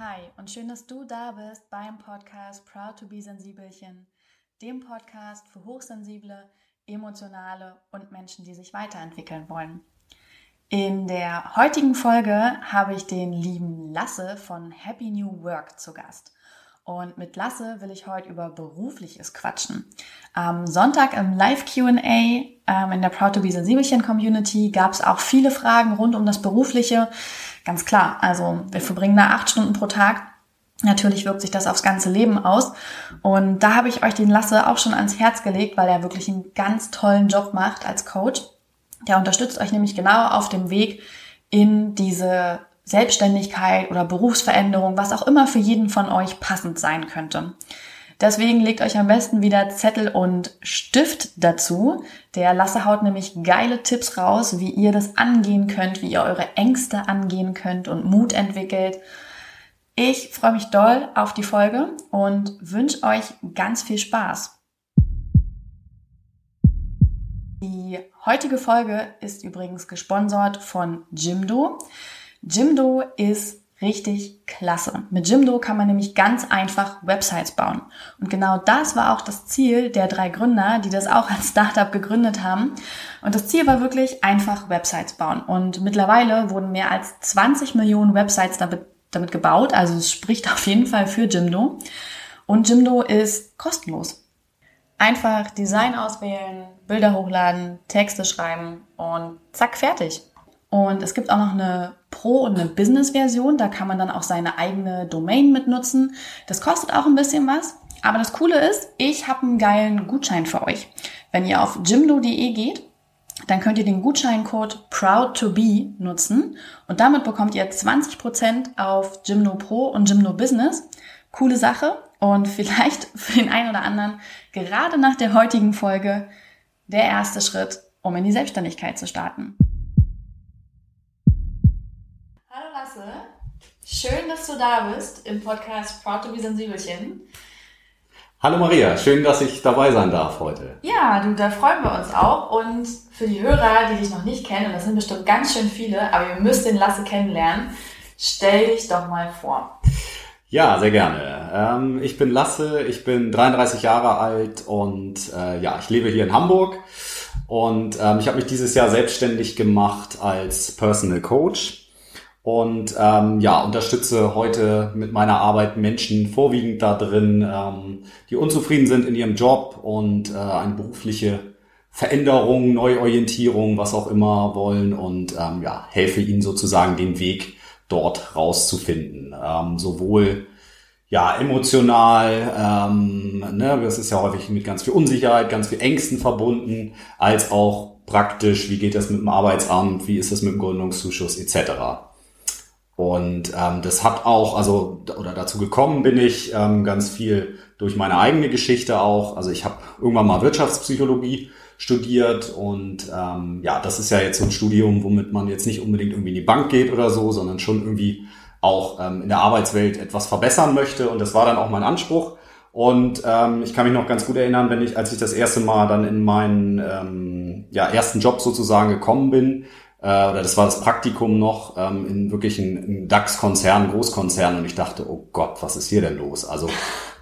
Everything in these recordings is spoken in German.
Hi und schön, dass du da bist beim Podcast Proud to be Sensibelchen, dem Podcast für hochsensible, emotionale und Menschen, die sich weiterentwickeln wollen. In der heutigen Folge habe ich den lieben Lasse von Happy New Work zu Gast. Und mit Lasse will ich heute über Berufliches quatschen. Am Sonntag im Live-QA ähm, in der Proud to be Sensibelchen Community gab es auch viele Fragen rund um das Berufliche. Ganz klar, also wir verbringen da acht Stunden pro Tag. Natürlich wirkt sich das aufs ganze Leben aus. Und da habe ich euch den Lasse auch schon ans Herz gelegt, weil er wirklich einen ganz tollen Job macht als Coach. Der unterstützt euch nämlich genau auf dem Weg in diese Selbstständigkeit oder Berufsveränderung, was auch immer für jeden von euch passend sein könnte. Deswegen legt euch am besten wieder Zettel und Stift dazu. Der Lasse haut nämlich geile Tipps raus, wie ihr das angehen könnt, wie ihr eure Ängste angehen könnt und Mut entwickelt. Ich freue mich doll auf die Folge und wünsche euch ganz viel Spaß. Die heutige Folge ist übrigens gesponsert von Jimdo. Jimdo ist richtig klasse. Mit Jimdo kann man nämlich ganz einfach Websites bauen. Und genau das war auch das Ziel der drei Gründer, die das auch als Startup gegründet haben. Und das Ziel war wirklich einfach Websites bauen. Und mittlerweile wurden mehr als 20 Millionen Websites damit, damit gebaut. Also es spricht auf jeden Fall für Jimdo. Und Jimdo ist kostenlos. Einfach Design auswählen, Bilder hochladen, Texte schreiben und zack, fertig. Und es gibt auch noch eine Pro- und eine Business-Version. Da kann man dann auch seine eigene Domain mitnutzen. Das kostet auch ein bisschen was. Aber das Coole ist, ich habe einen geilen Gutschein für euch. Wenn ihr auf jimdo.de geht, dann könnt ihr den Gutscheincode PROUD2BE nutzen und damit bekommt ihr 20% auf Jimdo Pro und Jimdo Business. Coole Sache und vielleicht für den einen oder anderen gerade nach der heutigen Folge der erste Schritt, um in die Selbstständigkeit zu starten. Lasse. Schön, dass du da bist im Podcast Proud to be Sensibelchen. Hallo Maria, schön, dass ich dabei sein darf heute. Ja, du, da freuen wir uns auch. Und für die Hörer, die dich noch nicht kennen, und das sind bestimmt ganz schön viele, aber ihr müsst den Lasse kennenlernen, stell dich doch mal vor. Ja, sehr gerne. Ähm, ich bin Lasse, ich bin 33 Jahre alt und äh, ja, ich lebe hier in Hamburg. Und ähm, ich habe mich dieses Jahr selbstständig gemacht als Personal Coach und ähm, ja, unterstütze heute mit meiner Arbeit Menschen vorwiegend da drin, ähm, die unzufrieden sind in ihrem Job und äh, eine berufliche Veränderung, Neuorientierung, was auch immer wollen und ähm, ja, helfe ihnen sozusagen den Weg dort rauszufinden. Ähm, sowohl ja, emotional, ähm, ne, das ist ja häufig mit ganz viel Unsicherheit, ganz viel Ängsten verbunden, als auch praktisch, wie geht das mit dem Arbeitsamt, wie ist das mit dem Gründungszuschuss etc. Und ähm, das hat auch, also oder dazu gekommen bin ich ähm, ganz viel durch meine eigene Geschichte auch. Also ich habe irgendwann mal Wirtschaftspsychologie studiert und ähm, ja, das ist ja jetzt so ein Studium, womit man jetzt nicht unbedingt irgendwie in die Bank geht oder so, sondern schon irgendwie auch ähm, in der Arbeitswelt etwas verbessern möchte. Und das war dann auch mein Anspruch. Und ähm, ich kann mich noch ganz gut erinnern, wenn ich, als ich das erste Mal dann in meinen ähm, ja, ersten Job sozusagen gekommen bin, äh, oder das war das Praktikum noch ähm, in wirklich einem DAX-Konzern, Großkonzern und ich dachte, oh Gott, was ist hier denn los? Also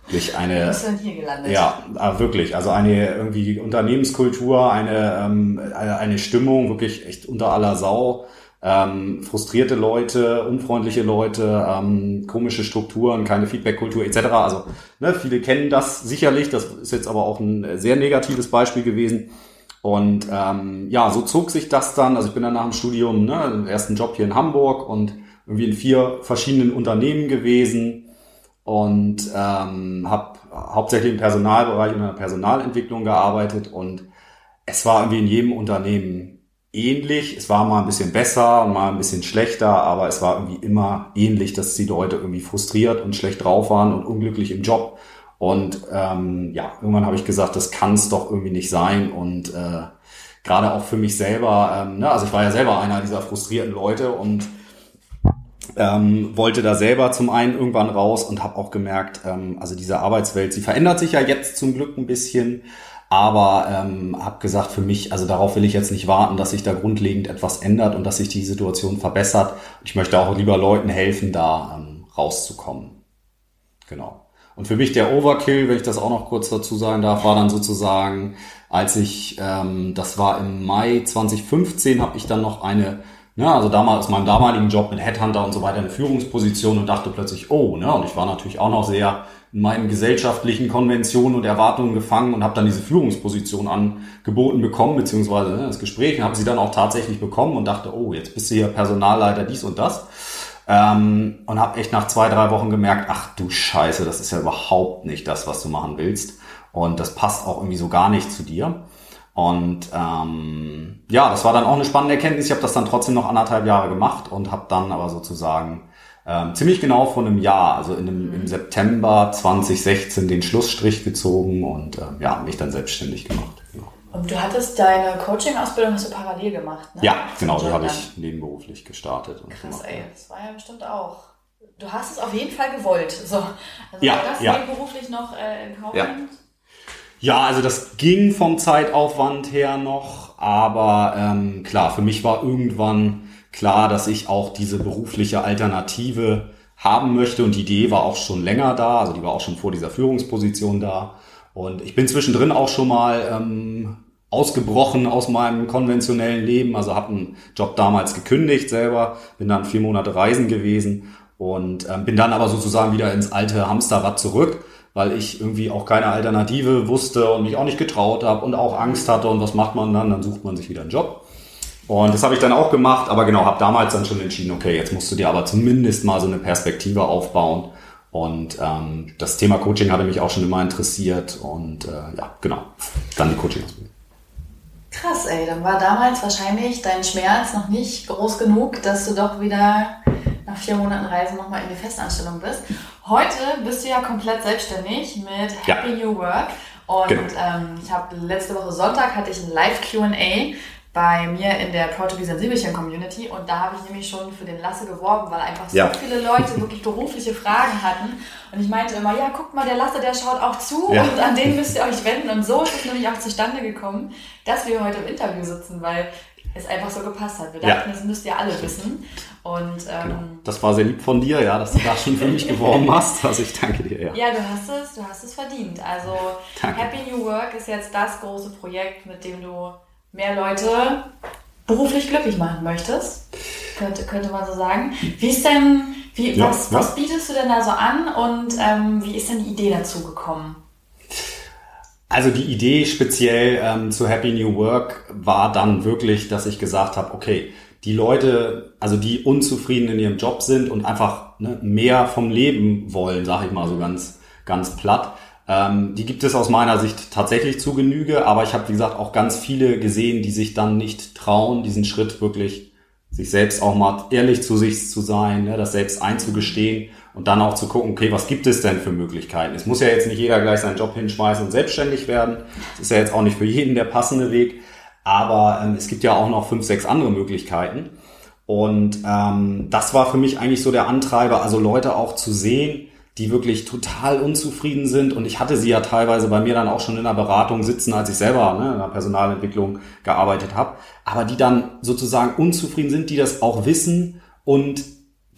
wirklich eine, Was ist denn hier gelandet? ja, äh, wirklich, also eine irgendwie Unternehmenskultur, eine ähm, eine Stimmung wirklich echt unter aller Sau. Ähm, frustrierte Leute, unfreundliche Leute, ähm, komische Strukturen, keine Feedback-Kultur etc. Also ne, viele kennen das sicherlich. Das ist jetzt aber auch ein sehr negatives Beispiel gewesen. Und ähm, ja, so zog sich das dann. Also ich bin dann nach dem Studium, ne, ersten Job hier in Hamburg und irgendwie in vier verschiedenen Unternehmen gewesen und ähm, habe hauptsächlich im Personalbereich und in der Personalentwicklung gearbeitet und es war irgendwie in jedem Unternehmen ähnlich. Es war mal ein bisschen besser, mal ein bisschen schlechter, aber es war irgendwie immer ähnlich, dass die Leute irgendwie frustriert und schlecht drauf waren und unglücklich im Job und ähm, ja, irgendwann habe ich gesagt, das kann es doch irgendwie nicht sein. Und äh, gerade auch für mich selber, ähm, ne, also ich war ja selber einer dieser frustrierten Leute und ähm, wollte da selber zum einen irgendwann raus und habe auch gemerkt, ähm, also diese Arbeitswelt, sie verändert sich ja jetzt zum Glück ein bisschen, aber ähm, habe gesagt, für mich, also darauf will ich jetzt nicht warten, dass sich da grundlegend etwas ändert und dass sich die Situation verbessert. Ich möchte auch lieber Leuten helfen, da ähm, rauszukommen. Genau. Und für mich der Overkill, wenn ich das auch noch kurz dazu sagen darf, war dann sozusagen, als ich, ähm, das war im Mai 2015, habe ich dann noch eine, ne, also damals aus meinem damaligen Job mit Headhunter und so weiter eine Führungsposition und dachte plötzlich, oh, ne, und ich war natürlich auch noch sehr in meinen gesellschaftlichen Konventionen und Erwartungen gefangen und habe dann diese Führungsposition angeboten bekommen, beziehungsweise ne, das Gespräch, habe sie dann auch tatsächlich bekommen und dachte, oh, jetzt bist du hier Personalleiter dies und das. Ähm, und habe echt nach zwei, drei Wochen gemerkt, ach du Scheiße, das ist ja überhaupt nicht das, was du machen willst. Und das passt auch irgendwie so gar nicht zu dir. Und ähm, ja, das war dann auch eine spannende Erkenntnis. Ich habe das dann trotzdem noch anderthalb Jahre gemacht und habe dann aber sozusagen ähm, ziemlich genau vor einem Jahr, also in einem, im September 2016, den Schlussstrich gezogen und ähm, ja, mich dann selbstständig gemacht. Und du hattest deine Coaching-Ausbildung hast du parallel gemacht, ne? Ja, genau, die habe ich nebenberuflich gestartet. Und Krass, ey, das war ja bestimmt auch. Du hast es auf jeden Fall gewollt. So. Also ja, war das ja. nebenberuflich noch äh, in Kaufland? Ja. ja, also das ging vom Zeitaufwand her noch, aber ähm, klar, für mich war irgendwann klar, dass ich auch diese berufliche Alternative haben möchte und die Idee war auch schon länger da, also die war auch schon vor dieser Führungsposition da. Und ich bin zwischendrin auch schon mal ähm, ausgebrochen aus meinem konventionellen Leben. Also habe einen Job damals gekündigt selber, bin dann vier Monate reisen gewesen und ähm, bin dann aber sozusagen wieder ins alte Hamsterrad zurück, weil ich irgendwie auch keine Alternative wusste und mich auch nicht getraut habe und auch Angst hatte. Und was macht man dann? Dann sucht man sich wieder einen Job. Und das habe ich dann auch gemacht, aber genau, habe damals dann schon entschieden, okay, jetzt musst du dir aber zumindest mal so eine Perspektive aufbauen. Und ähm, das Thema Coaching hatte mich auch schon immer interessiert und äh, ja, genau, dann die Coaching-Ausbildung. Krass, ey, dann war damals wahrscheinlich dein Schmerz noch nicht groß genug, dass du doch wieder nach vier Monaten Reisen nochmal in die Festanstellung bist. Heute bist du ja komplett selbstständig mit Happy ja. New Work. Und genau. ähm, ich habe letzte Woche Sonntag hatte ich ein Live QA bei mir in der Portugies Sensibelchen Community und da habe ich nämlich schon für den Lasse geworben, weil einfach so ja. viele Leute wirklich berufliche Fragen hatten und ich meinte immer, ja, guck mal, der Lasse, der schaut auch zu ja. und an den müsst ihr euch wenden und so ist es nämlich auch zustande gekommen, dass wir heute im Interview sitzen, weil es einfach so gepasst hat. Wir dachten, ja. das müsst ihr alle wissen. Und, ähm, genau. Das war sehr lieb von dir, ja, dass du da schon für mich geworben hast. Also ich danke dir, ja. Ja, du hast es, du hast es verdient. Also danke. Happy New Work ist jetzt das große Projekt, mit dem du mehr Leute beruflich glücklich machen möchtest, könnte, könnte man so sagen. Wie ist denn, wie, ja, was, ja. was bietest du denn da so an und ähm, wie ist denn die Idee dazu gekommen? Also die Idee speziell ähm, zu Happy New Work war dann wirklich, dass ich gesagt habe, okay, die Leute, also die unzufrieden in ihrem Job sind und einfach ne, mehr vom Leben wollen, sage ich mal so ganz, ganz platt, ähm, die gibt es aus meiner Sicht tatsächlich zu Genüge, aber ich habe, wie gesagt, auch ganz viele gesehen, die sich dann nicht trauen, diesen Schritt wirklich sich selbst auch mal ehrlich zu sich zu sein, ne, das selbst einzugestehen und dann auch zu gucken, okay, was gibt es denn für Möglichkeiten? Es muss ja jetzt nicht jeder gleich seinen Job hinschmeißen und selbstständig werden. Das ist ja jetzt auch nicht für jeden der passende Weg, aber ähm, es gibt ja auch noch fünf, sechs andere Möglichkeiten. Und ähm, das war für mich eigentlich so der Antreiber, also Leute auch zu sehen, die wirklich total unzufrieden sind. Und ich hatte sie ja teilweise bei mir dann auch schon in der Beratung sitzen, als ich selber ne, in der Personalentwicklung gearbeitet habe. Aber die dann sozusagen unzufrieden sind, die das auch wissen und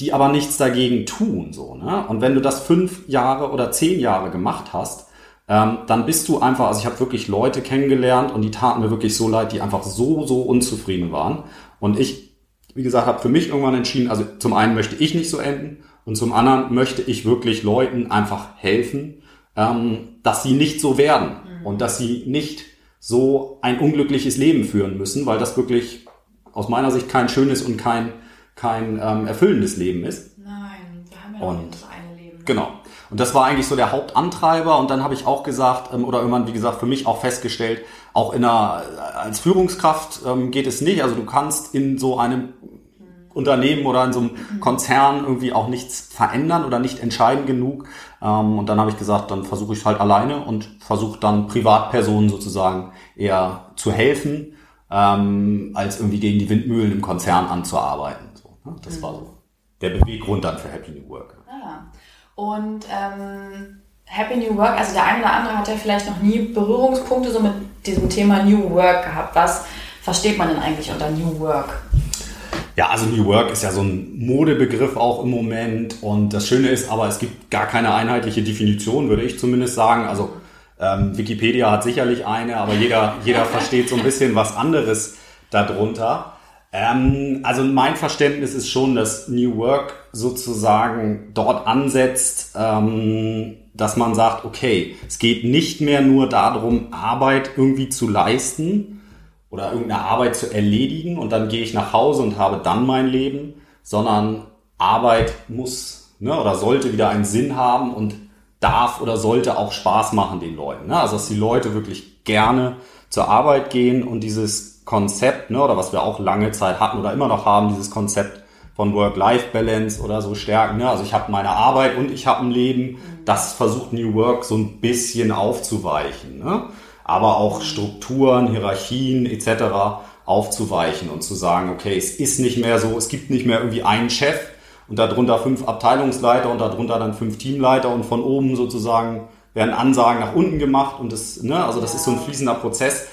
die aber nichts dagegen tun. So, ne? Und wenn du das fünf Jahre oder zehn Jahre gemacht hast, ähm, dann bist du einfach, also ich habe wirklich Leute kennengelernt und die taten mir wirklich so leid, die einfach so, so unzufrieden waren. Und ich, wie gesagt, habe für mich irgendwann entschieden, also zum einen möchte ich nicht so enden und zum anderen möchte ich wirklich Leuten einfach helfen, ähm, dass sie nicht so werden mhm. und dass sie nicht so ein unglückliches Leben führen müssen, weil das wirklich aus meiner Sicht kein schönes und kein, kein ähm, erfüllendes Leben ist. Nein, wir haben ja und, das eine Leben. Ne? Genau. Und das war eigentlich so der Hauptantreiber. Und dann habe ich auch gesagt, ähm, oder irgendwann, wie gesagt, für mich auch festgestellt, auch in einer, als Führungskraft ähm, geht es nicht. Also du kannst in so einem Unternehmen oder in so einem Konzern irgendwie auch nichts verändern oder nicht entscheiden genug. Ähm, und dann habe ich gesagt, dann versuche ich halt alleine und versuche dann Privatpersonen sozusagen eher zu helfen, ähm, als irgendwie gegen die Windmühlen im Konzern anzuarbeiten. Ne? Das war so der Beweggrund dann für Happy New Work. Ah. Und ähm, Happy New Work, also der eine oder andere hat ja vielleicht noch nie Berührungspunkte so mit diesem Thema New Work gehabt. Was versteht man denn eigentlich unter New Work? Ja, also New Work ist ja so ein Modebegriff auch im Moment. Und das Schöne ist aber, es gibt gar keine einheitliche Definition, würde ich zumindest sagen. Also ähm, Wikipedia hat sicherlich eine, aber jeder, jeder versteht so ein bisschen was anderes darunter. Ähm, also mein Verständnis ist schon, dass New Work sozusagen dort ansetzt, ähm, dass man sagt, okay, es geht nicht mehr nur darum, Arbeit irgendwie zu leisten oder irgendeine Arbeit zu erledigen und dann gehe ich nach Hause und habe dann mein Leben, sondern Arbeit muss ne, oder sollte wieder einen Sinn haben und darf oder sollte auch Spaß machen den Leuten. Ne? Also dass die Leute wirklich gerne zur Arbeit gehen und dieses Konzept, ne, oder was wir auch lange Zeit hatten oder immer noch haben, dieses Konzept von Work-Life-Balance oder so stärken. Ne? Also ich habe meine Arbeit und ich habe ein Leben. Das versucht New Work so ein bisschen aufzuweichen. Ne? Aber auch Strukturen, Hierarchien etc. aufzuweichen und zu sagen, okay, es ist nicht mehr so, es gibt nicht mehr irgendwie einen Chef und darunter fünf Abteilungsleiter und darunter dann fünf Teamleiter und von oben sozusagen werden Ansagen nach unten gemacht und das, ne, also das ist so ein fließender Prozess.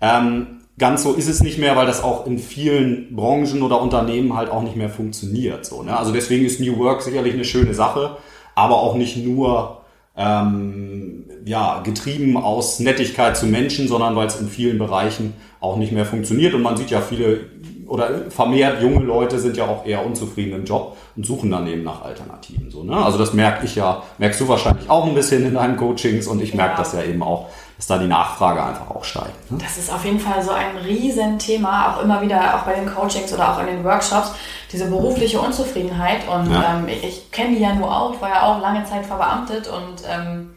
Ähm, ganz so ist es nicht mehr, weil das auch in vielen Branchen oder Unternehmen halt auch nicht mehr funktioniert. So, ne? Also deswegen ist New Work sicherlich eine schöne Sache, aber auch nicht nur ähm, ja, getrieben aus Nettigkeit zu Menschen, sondern weil es in vielen Bereichen auch nicht mehr funktioniert. Und man sieht ja viele oder vermehrt junge Leute sind ja auch eher unzufrieden im Job und suchen dann eben nach Alternativen. So, ne? Also das merke ich ja, merkst du wahrscheinlich auch ein bisschen in deinen Coachings und ich merke ja. das ja eben auch dass da die Nachfrage einfach auch steigt. Ne? Das ist auf jeden Fall so ein Riesenthema, auch immer wieder, auch bei den Coachings oder auch in den Workshops, diese berufliche Unzufriedenheit. Und ja. ähm, ich, ich kenne die ja nur auch, war ja auch lange Zeit verbeamtet und ähm,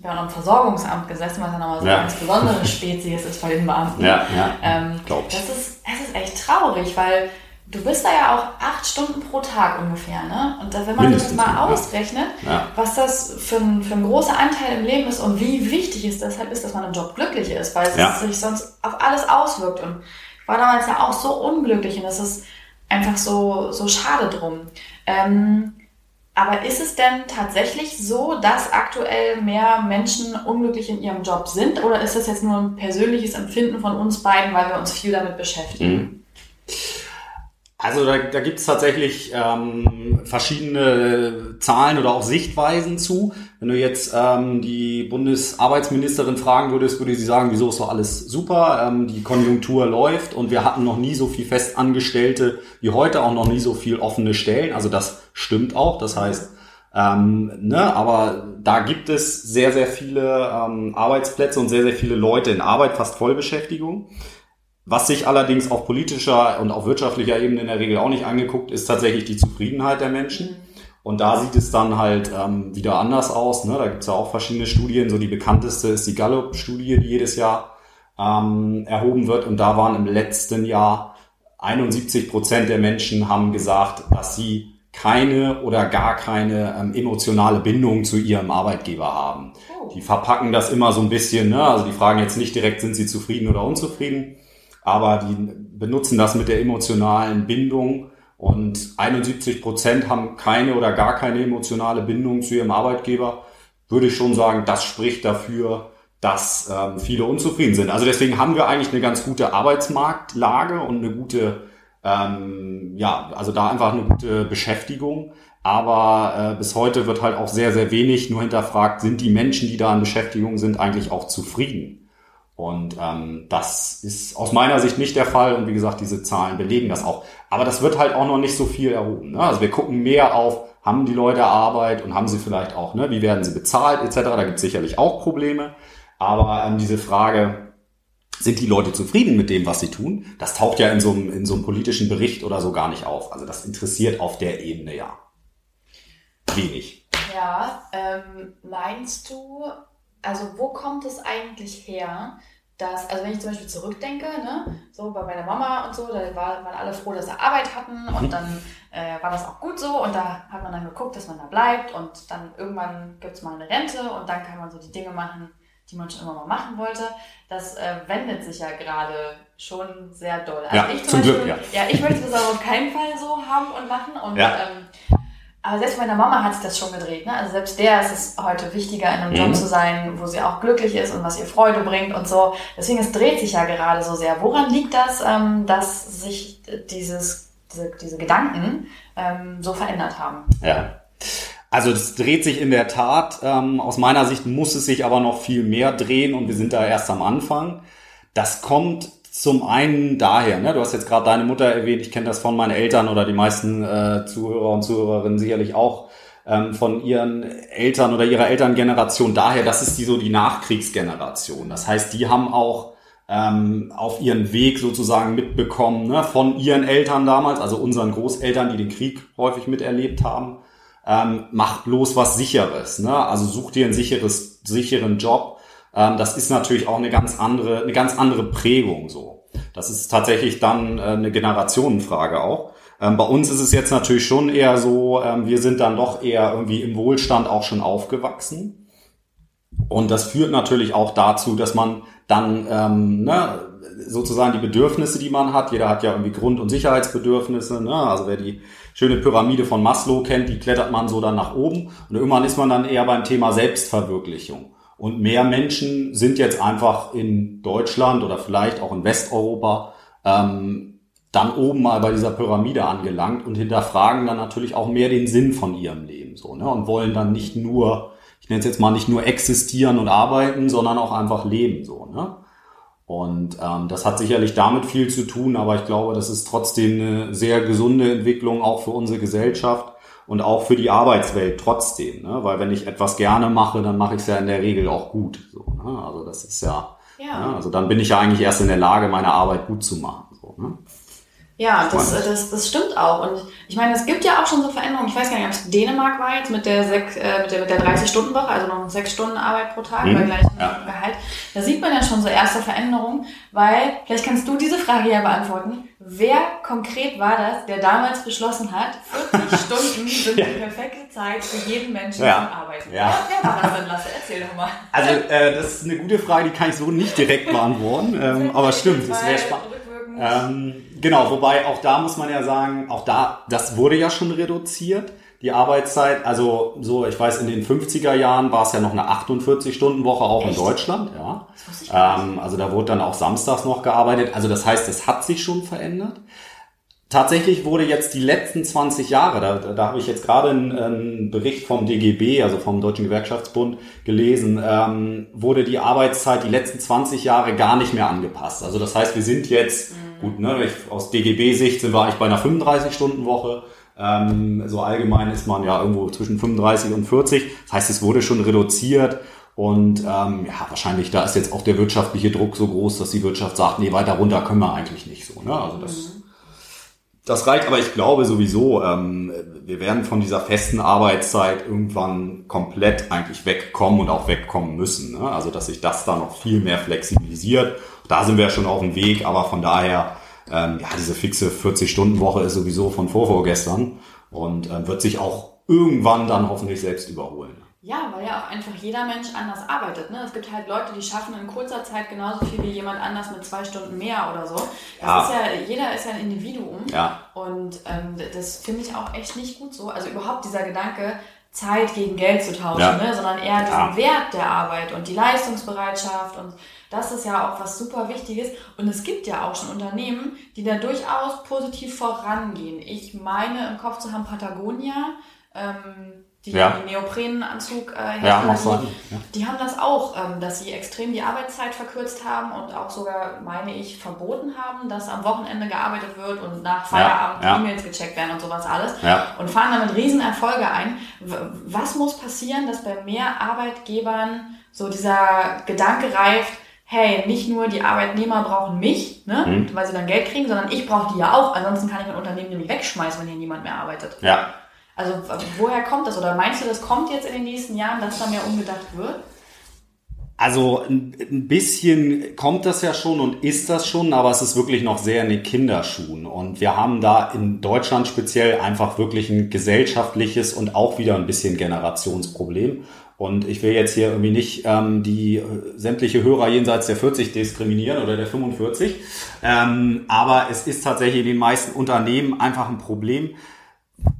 ich habe auch noch im Versorgungsamt gesessen, was ja nochmal so ja. eine ganz besondere Spezies ist bei den Beamten. Ja, ja. Ähm, das, ist, das ist echt traurig, weil Du bist da ja auch acht Stunden pro Tag ungefähr, ne? Und wenn man Mindestens, das mal ausrechnet, ja. was das für ein, für ein großer Anteil im Leben ist und wie wichtig es deshalb ist, dass man im Job glücklich ist, weil es ja. sich sonst auf alles auswirkt. Und ich war damals ja auch so unglücklich und es ist einfach so, so schade drum. Ähm, aber ist es denn tatsächlich so, dass aktuell mehr Menschen unglücklich in ihrem Job sind? Oder ist das jetzt nur ein persönliches Empfinden von uns beiden, weil wir uns viel damit beschäftigen? Mhm. Also da, da gibt es tatsächlich ähm, verschiedene Zahlen oder auch Sichtweisen zu. Wenn du jetzt ähm, die Bundesarbeitsministerin fragen würdest, würde sie sagen, wieso ist doch alles super, ähm, die Konjunktur läuft und wir hatten noch nie so viel Festangestellte wie heute, auch noch nie so viel offene Stellen. Also das stimmt auch. Das heißt, ähm, ne, aber da gibt es sehr, sehr viele ähm, Arbeitsplätze und sehr, sehr viele Leute in Arbeit, fast Vollbeschäftigung. Was sich allerdings auf politischer und auf wirtschaftlicher Ebene in der Regel auch nicht angeguckt, ist tatsächlich die Zufriedenheit der Menschen. Und da sieht es dann halt ähm, wieder anders aus. Ne? Da gibt es ja auch verschiedene Studien. So die bekannteste ist die Gallup-Studie, die jedes Jahr ähm, erhoben wird. Und da waren im letzten Jahr 71 Prozent der Menschen haben gesagt, dass sie keine oder gar keine ähm, emotionale Bindung zu ihrem Arbeitgeber haben. Oh. Die verpacken das immer so ein bisschen. Ne? Also die fragen jetzt nicht direkt, sind sie zufrieden oder unzufrieden, aber die benutzen das mit der emotionalen Bindung und 71 Prozent haben keine oder gar keine emotionale Bindung zu ihrem Arbeitgeber. Würde ich schon sagen, das spricht dafür, dass ähm, viele unzufrieden sind. Also deswegen haben wir eigentlich eine ganz gute Arbeitsmarktlage und eine gute, ähm, ja, also da einfach eine gute Beschäftigung. Aber äh, bis heute wird halt auch sehr, sehr wenig nur hinterfragt, sind die Menschen, die da in Beschäftigung sind, eigentlich auch zufrieden? Und ähm, das ist aus meiner Sicht nicht der Fall. Und wie gesagt, diese Zahlen belegen das auch. Aber das wird halt auch noch nicht so viel erhoben. Ne? Also wir gucken mehr auf, haben die Leute Arbeit und haben sie vielleicht auch, ne? wie werden sie bezahlt etc. Da gibt es sicherlich auch Probleme. Aber ähm, diese Frage, sind die Leute zufrieden mit dem, was sie tun? Das taucht ja in so einem, in so einem politischen Bericht oder so gar nicht auf. Also das interessiert auf der Ebene ja wenig. Ja, ähm, meinst du, also wo kommt es eigentlich her, dass, also wenn ich zum Beispiel zurückdenke, ne, so bei meiner Mama und so, da war, waren alle froh, dass sie Arbeit hatten und mhm. dann äh, war das auch gut so und da hat man dann geguckt, dass man da bleibt und dann irgendwann gibt es mal eine Rente und dann kann man so die Dinge machen, die man schon immer mal machen wollte. Das äh, wendet sich ja gerade schon sehr doll. Also ja, ich zum, zum Beispiel, Glück, ja. ja. ich möchte das aber auf keinen Fall so haben und machen und ja. ähm, aber selbst meiner Mama hat sich das schon gedreht. Ne? Also selbst der ist es heute wichtiger, in einem mhm. Job zu sein, wo sie auch glücklich ist und was ihr Freude bringt und so. Deswegen, es dreht sich ja gerade so sehr. Woran liegt das, ähm, dass sich dieses diese, diese Gedanken ähm, so verändert haben. Ja. Also das dreht sich in der Tat. Ähm, aus meiner Sicht muss es sich aber noch viel mehr drehen und wir sind da erst am Anfang. Das kommt zum einen daher, ne? du hast jetzt gerade deine Mutter erwähnt, ich kenne das von meinen Eltern oder die meisten äh, Zuhörer und Zuhörerinnen sicherlich auch ähm, von ihren Eltern oder ihrer Elterngeneration daher, das ist die so die Nachkriegsgeneration. Das heißt, die haben auch ähm, auf ihren Weg sozusagen mitbekommen ne, von ihren Eltern damals, also unseren Großeltern, die den Krieg häufig miterlebt haben. Ähm, macht bloß was Sicheres. Ne? Also such dir einen sicheres, sicheren Job. Ähm, das ist natürlich auch eine ganz andere, eine ganz andere Prägung so. Das ist tatsächlich dann äh, eine Generationenfrage auch. Ähm, bei uns ist es jetzt natürlich schon eher so, ähm, wir sind dann doch eher irgendwie im Wohlstand auch schon aufgewachsen. Und das führt natürlich auch dazu, dass man dann ähm, ne, sozusagen die Bedürfnisse, die man hat, jeder hat ja irgendwie Grund- und Sicherheitsbedürfnisse, ne? also wer die schöne Pyramide von Maslow kennt, die klettert man so dann nach oben und irgendwann ist man dann eher beim Thema Selbstverwirklichung. Und mehr Menschen sind jetzt einfach in Deutschland oder vielleicht auch in Westeuropa ähm, dann oben mal bei dieser Pyramide angelangt und hinterfragen dann natürlich auch mehr den Sinn von ihrem Leben so ne? und wollen dann nicht nur ich nenne es jetzt mal nicht nur existieren und arbeiten, sondern auch einfach leben so. Ne? Und ähm, das hat sicherlich damit viel zu tun, aber ich glaube, das ist trotzdem eine sehr gesunde Entwicklung auch für unsere Gesellschaft und auch für die Arbeitswelt trotzdem. Ne? Weil wenn ich etwas gerne mache, dann mache ich es ja in der Regel auch gut. So, ne? Also das ist ja, ja. Ne? also dann bin ich ja eigentlich erst in der Lage, meine Arbeit gut zu machen. So, ne? Ja, das, das, das stimmt auch. Und ich meine, es gibt ja auch schon so Veränderungen. Ich weiß gar nicht, ob es Dänemark war jetzt mit der, sech, äh, mit der, mit der 30-Stunden-Woche, also noch sechs Stunden Arbeit pro Tag mhm. bei gleichem ja. Gehalt. Da sieht man ja schon so erste Veränderungen, weil, vielleicht kannst du diese Frage ja beantworten. Wer konkret war das, der damals beschlossen hat, 40 Stunden sind ja. die perfekte Zeit für jeden Menschen ja. zum Arbeiten? Ja. Wer war das denn, Lasse? Erzähl doch mal. Also, äh, das ist eine gute Frage, die kann ich so nicht direkt beantworten. ähm, aber stimmt, das wäre spannend. Ähm, genau, wobei auch da muss man ja sagen, auch da, das wurde ja schon reduziert, die Arbeitszeit. Also so, ich weiß, in den 50er Jahren war es ja noch eine 48-Stunden-Woche auch Echt? in Deutschland. Ja. Ähm, also da wurde dann auch samstags noch gearbeitet. Also das heißt, es hat sich schon verändert. Tatsächlich wurde jetzt die letzten 20 Jahre, da, da habe ich jetzt gerade einen, einen Bericht vom DGB, also vom Deutschen Gewerkschaftsbund, gelesen, ähm, wurde die Arbeitszeit die letzten 20 Jahre gar nicht mehr angepasst. Also das heißt, wir sind jetzt, mhm. gut, ne, aus DGB-Sicht sind wir eigentlich bei einer 35-Stunden-Woche. Ähm, so allgemein ist man ja irgendwo zwischen 35 und 40. Das heißt, es wurde schon reduziert. Und ähm, ja, wahrscheinlich da ist jetzt auch der wirtschaftliche Druck so groß, dass die Wirtschaft sagt, nee, weiter runter können wir eigentlich nicht so. Ne? Also das mhm das reicht, aber ich glaube sowieso, ähm, wir werden von dieser festen Arbeitszeit irgendwann komplett eigentlich wegkommen und auch wegkommen müssen. Ne? Also dass sich das da noch viel mehr flexibilisiert. Da sind wir schon auf dem Weg, aber von daher, ähm, ja, diese fixe 40-Stunden-Woche ist sowieso von vorvorgestern und äh, wird sich auch irgendwann dann hoffentlich selbst überholen. Ja, weil ja auch einfach jeder Mensch anders arbeitet. Ne? Es gibt halt Leute, die schaffen in kurzer Zeit genauso viel wie jemand anders mit zwei Stunden mehr oder so. Das ja. ist ja, jeder ist ja ein Individuum. Ja. Und ähm, das finde ich auch echt nicht gut so. Also überhaupt dieser Gedanke, Zeit gegen Geld zu tauschen, ja. ne? sondern eher ja. Wert der Arbeit und die Leistungsbereitschaft und das ist ja auch was super Wichtiges. Und es gibt ja auch schon Unternehmen, die da durchaus positiv vorangehen. Ich meine im Kopf zu haben Patagonia. Ähm, die ja. den Neoprenanzug äh, ja, die, ja. die haben das auch, ähm, dass sie extrem die Arbeitszeit verkürzt haben und auch sogar, meine ich, verboten haben, dass am Wochenende gearbeitet wird und nach Feierabend ja, E-Mails gecheckt werden und sowas alles. Und fahren damit Riesenerfolge ein. Was muss passieren, dass bei mehr Arbeitgebern so dieser Gedanke reift, hey, nicht nur die Arbeitnehmer brauchen mich, ne, mhm. weil sie dann Geld kriegen, sondern ich brauche die ja auch, ansonsten kann ich mein Unternehmen nämlich wegschmeißen, wenn hier niemand mehr arbeitet. Ja. Also woher kommt das? Oder meinst du, das kommt jetzt in den nächsten Jahren, dass da mehr umgedacht wird? Also ein bisschen kommt das ja schon und ist das schon, aber es ist wirklich noch sehr in den Kinderschuhen. Und wir haben da in Deutschland speziell einfach wirklich ein gesellschaftliches und auch wieder ein bisschen Generationsproblem. Und ich will jetzt hier irgendwie nicht ähm, die äh, sämtliche Hörer jenseits der 40 diskriminieren oder der 45. Ähm, aber es ist tatsächlich in den meisten Unternehmen einfach ein Problem,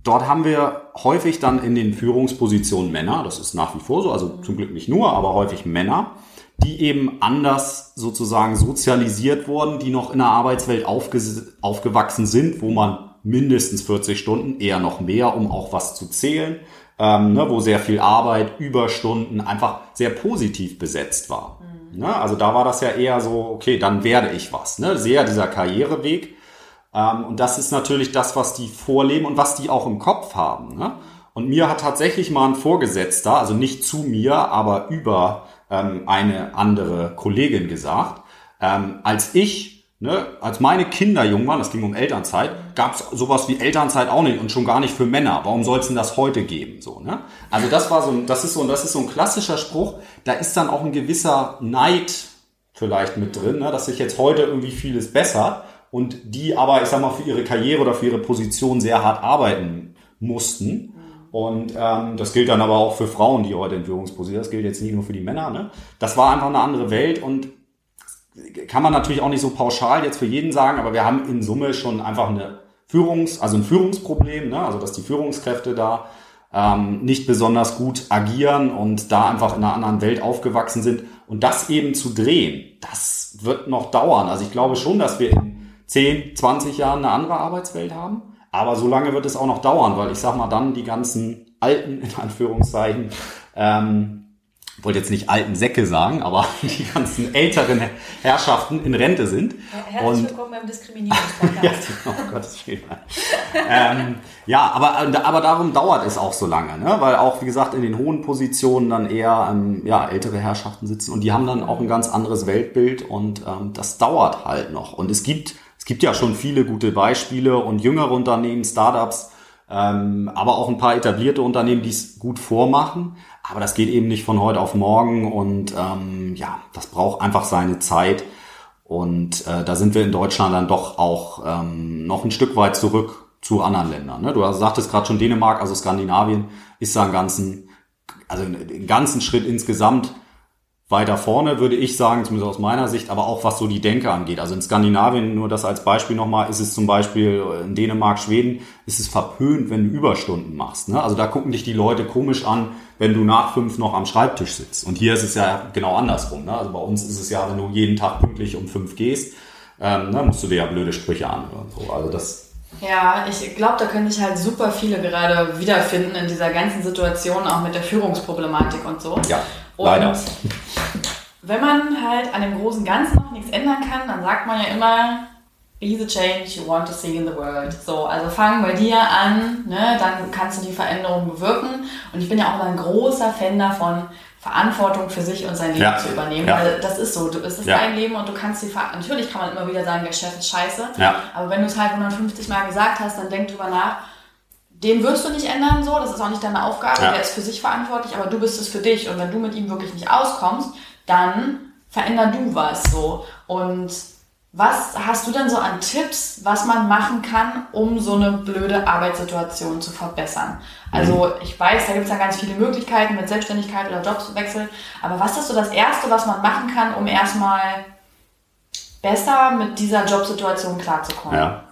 Dort haben wir häufig dann in den Führungspositionen Männer, das ist nach wie vor so, also zum Glück nicht nur, aber häufig Männer, die eben anders sozusagen sozialisiert wurden, die noch in der Arbeitswelt aufge aufgewachsen sind, wo man mindestens 40 Stunden, eher noch mehr, um auch was zu zählen, ähm, ne, wo sehr viel Arbeit, Überstunden einfach sehr positiv besetzt war. Mhm. Ne? Also da war das ja eher so, okay, dann werde ich was. Ne? Sehr dieser Karriereweg. Ähm, und das ist natürlich das, was die vorleben und was die auch im Kopf haben. Ne? Und mir hat tatsächlich mal ein Vorgesetzter, also nicht zu mir, aber über ähm, eine andere Kollegin gesagt, ähm, als ich, ne, als meine Kinder jung waren, das ging um Elternzeit, gab es sowas wie Elternzeit auch nicht und schon gar nicht für Männer. Warum soll es denn das heute geben? So, ne? Also das war so, das ist so, das ist so ein klassischer Spruch. Da ist dann auch ein gewisser Neid vielleicht mit drin, ne, dass sich jetzt heute irgendwie vieles bessert und die aber, ich sag mal, für ihre Karriere oder für ihre Position sehr hart arbeiten mussten. Und ähm, das gilt dann aber auch für Frauen, die heute in Führungspositionen, das gilt jetzt nicht nur für die Männer. Ne? Das war einfach eine andere Welt und kann man natürlich auch nicht so pauschal jetzt für jeden sagen, aber wir haben in Summe schon einfach eine Führungs-, also ein Führungsproblem, ne? also dass die Führungskräfte da ähm, nicht besonders gut agieren und da einfach in einer anderen Welt aufgewachsen sind. Und das eben zu drehen, das wird noch dauern. Also ich glaube schon, dass wir in 10, 20 Jahren eine andere Arbeitswelt haben. Aber so lange wird es auch noch dauern, weil ich sag mal dann die ganzen alten, in Anführungszeichen, ähm, wollte jetzt nicht alten Säcke sagen, aber die ganzen älteren Herrschaften in Rente sind. Herzlich und, willkommen beim Diskriminierungspodcast. ja, oh ähm, ja, aber, aber darum dauert es auch so lange, ne? weil auch, wie gesagt, in den hohen Positionen dann eher ähm, ja, ältere Herrschaften sitzen und die haben dann auch ein ganz anderes Weltbild und ähm, das dauert halt noch. Und es gibt gibt ja schon viele gute Beispiele und jüngere Unternehmen, Startups, ähm, aber auch ein paar etablierte Unternehmen, die es gut vormachen. Aber das geht eben nicht von heute auf morgen und ähm, ja, das braucht einfach seine Zeit. Und äh, da sind wir in Deutschland dann doch auch ähm, noch ein Stück weit zurück zu anderen Ländern. Ne? Du sagtest gerade schon Dänemark, also Skandinavien ist da einen ganzen, also einen ganzen Schritt insgesamt weiter vorne, würde ich sagen, zumindest aus meiner Sicht, aber auch was so die Denke angeht. Also in Skandinavien, nur das als Beispiel nochmal, ist es zum Beispiel in Dänemark, Schweden, ist es verpönt, wenn du Überstunden machst. Ne? Also da gucken dich die Leute komisch an, wenn du nach fünf noch am Schreibtisch sitzt. Und hier ist es ja genau andersrum. Ne? Also bei uns ist es ja, wenn du jeden Tag pünktlich um fünf gehst, ähm, ne, musst du dir ja blöde Sprüche anhören. So. Also das ja, ich glaube, da können sich halt super viele gerade wiederfinden in dieser ganzen Situation, auch mit der Führungsproblematik und so. Ja, leider. Wenn man halt an dem großen Ganzen noch nichts ändern kann, dann sagt man ja immer, be the change you want to see in the world. So, also fang bei dir an, ne, dann kannst du die Veränderung bewirken. Und ich bin ja auch ein großer Fan davon, Verantwortung für sich und sein Leben ja. zu übernehmen. Ja. Weil das ist so, es ist ja. dein Leben und du kannst die Ver Natürlich kann man immer wieder sagen, der Chef ist scheiße. Ja. Aber wenn du es halt 150 Mal gesagt hast, dann denk drüber nach. Den wirst du nicht ändern, so. Das ist auch nicht deine Aufgabe. Der ist für sich verantwortlich, aber du bist es für dich. Und wenn du mit ihm wirklich nicht auskommst, dann veränder du was, so. Und was hast du denn so an Tipps, was man machen kann, um so eine blöde Arbeitssituation zu verbessern? Also mhm. ich weiß, da gibt es ja ganz viele Möglichkeiten mit Selbstständigkeit oder Jobwechsel, aber was ist so das Erste, was man machen kann, um erstmal besser mit dieser Jobsituation klarzukommen? Ja.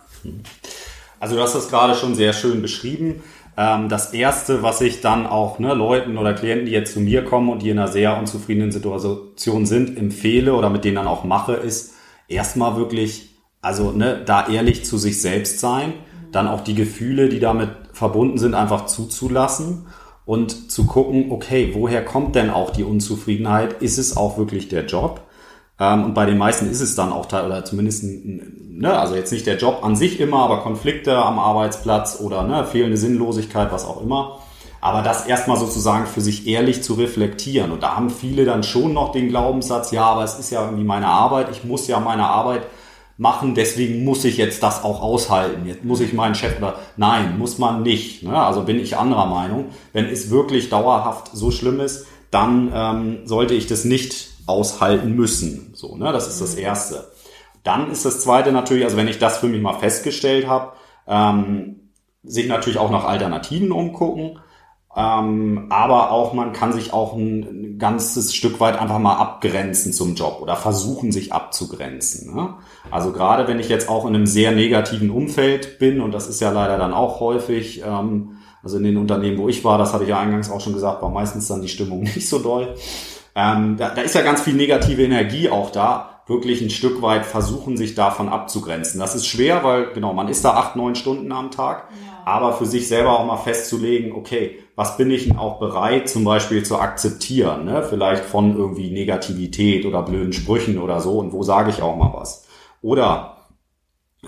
Also du hast das gerade schon sehr schön beschrieben. Ähm, das Erste, was ich dann auch ne, Leuten oder Klienten, die jetzt zu mir kommen und die in einer sehr unzufriedenen Situation sind, empfehle oder mit denen dann auch mache, ist, erstmal wirklich, also ne, da ehrlich zu sich selbst sein, dann auch die Gefühle, die damit verbunden sind, einfach zuzulassen und zu gucken, okay, woher kommt denn auch die Unzufriedenheit? Ist es auch wirklich der Job? Ähm, und bei den meisten ist es dann auch, oder zumindest, ne, also jetzt nicht der Job an sich immer, aber Konflikte am Arbeitsplatz oder ne, fehlende Sinnlosigkeit, was auch immer. Aber das erstmal sozusagen für sich ehrlich zu reflektieren. Und da haben viele dann schon noch den Glaubenssatz, ja, aber es ist ja irgendwie meine Arbeit, ich muss ja meine Arbeit machen, deswegen muss ich jetzt das auch aushalten. Jetzt muss ich meinen Chef oder nein, muss man nicht. Ne? Also bin ich anderer Meinung. Wenn es wirklich dauerhaft so schlimm ist, dann ähm, sollte ich das nicht aushalten müssen. So, ne? Das ist das mhm. Erste. Dann ist das Zweite natürlich, also wenn ich das für mich mal festgestellt habe, ähm, sich natürlich auch nach Alternativen umgucken. Ähm, aber auch man kann sich auch ein, ganzes Stück weit einfach mal abgrenzen zum Job oder versuchen sich abzugrenzen. Ne? Also gerade wenn ich jetzt auch in einem sehr negativen Umfeld bin und das ist ja leider dann auch häufig, ähm, also in den Unternehmen, wo ich war, das hatte ich ja eingangs auch schon gesagt, war meistens dann die Stimmung nicht so doll. Ähm, da, da ist ja ganz viel negative Energie auch da wirklich ein Stück weit versuchen, sich davon abzugrenzen. Das ist schwer, weil genau, man ist da acht, neun Stunden am Tag, ja. aber für sich selber auch mal festzulegen, okay, was bin ich denn auch bereit zum Beispiel zu akzeptieren, ne? vielleicht von irgendwie Negativität oder blöden Sprüchen oder so und wo sage ich auch mal was. Oder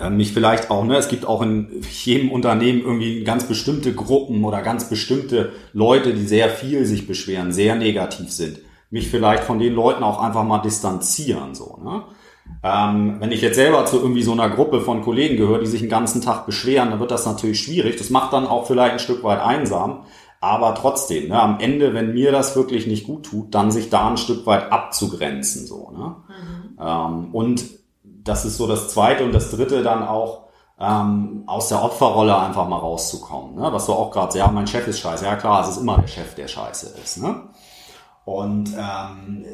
äh, mich vielleicht auch, ne, es gibt auch in jedem Unternehmen irgendwie ganz bestimmte Gruppen oder ganz bestimmte Leute, die sehr viel sich beschweren, sehr negativ sind. Mich vielleicht von den Leuten auch einfach mal distanzieren, so, ne? Ähm, wenn ich jetzt selber zu irgendwie so einer Gruppe von Kollegen gehöre, die sich den ganzen Tag beschweren, dann wird das natürlich schwierig. Das macht dann auch vielleicht ein Stück weit einsam. Aber trotzdem, ne, am Ende, wenn mir das wirklich nicht gut tut, dann sich da ein Stück weit abzugrenzen, so, ne? Mhm. Ähm, und das ist so das Zweite und das Dritte dann auch ähm, aus der Opferrolle einfach mal rauszukommen. Ne? Was du auch gerade, ja, mein Chef ist scheiße. Ja klar, es ist immer der Chef, der scheiße ist. Ne? Und ähm,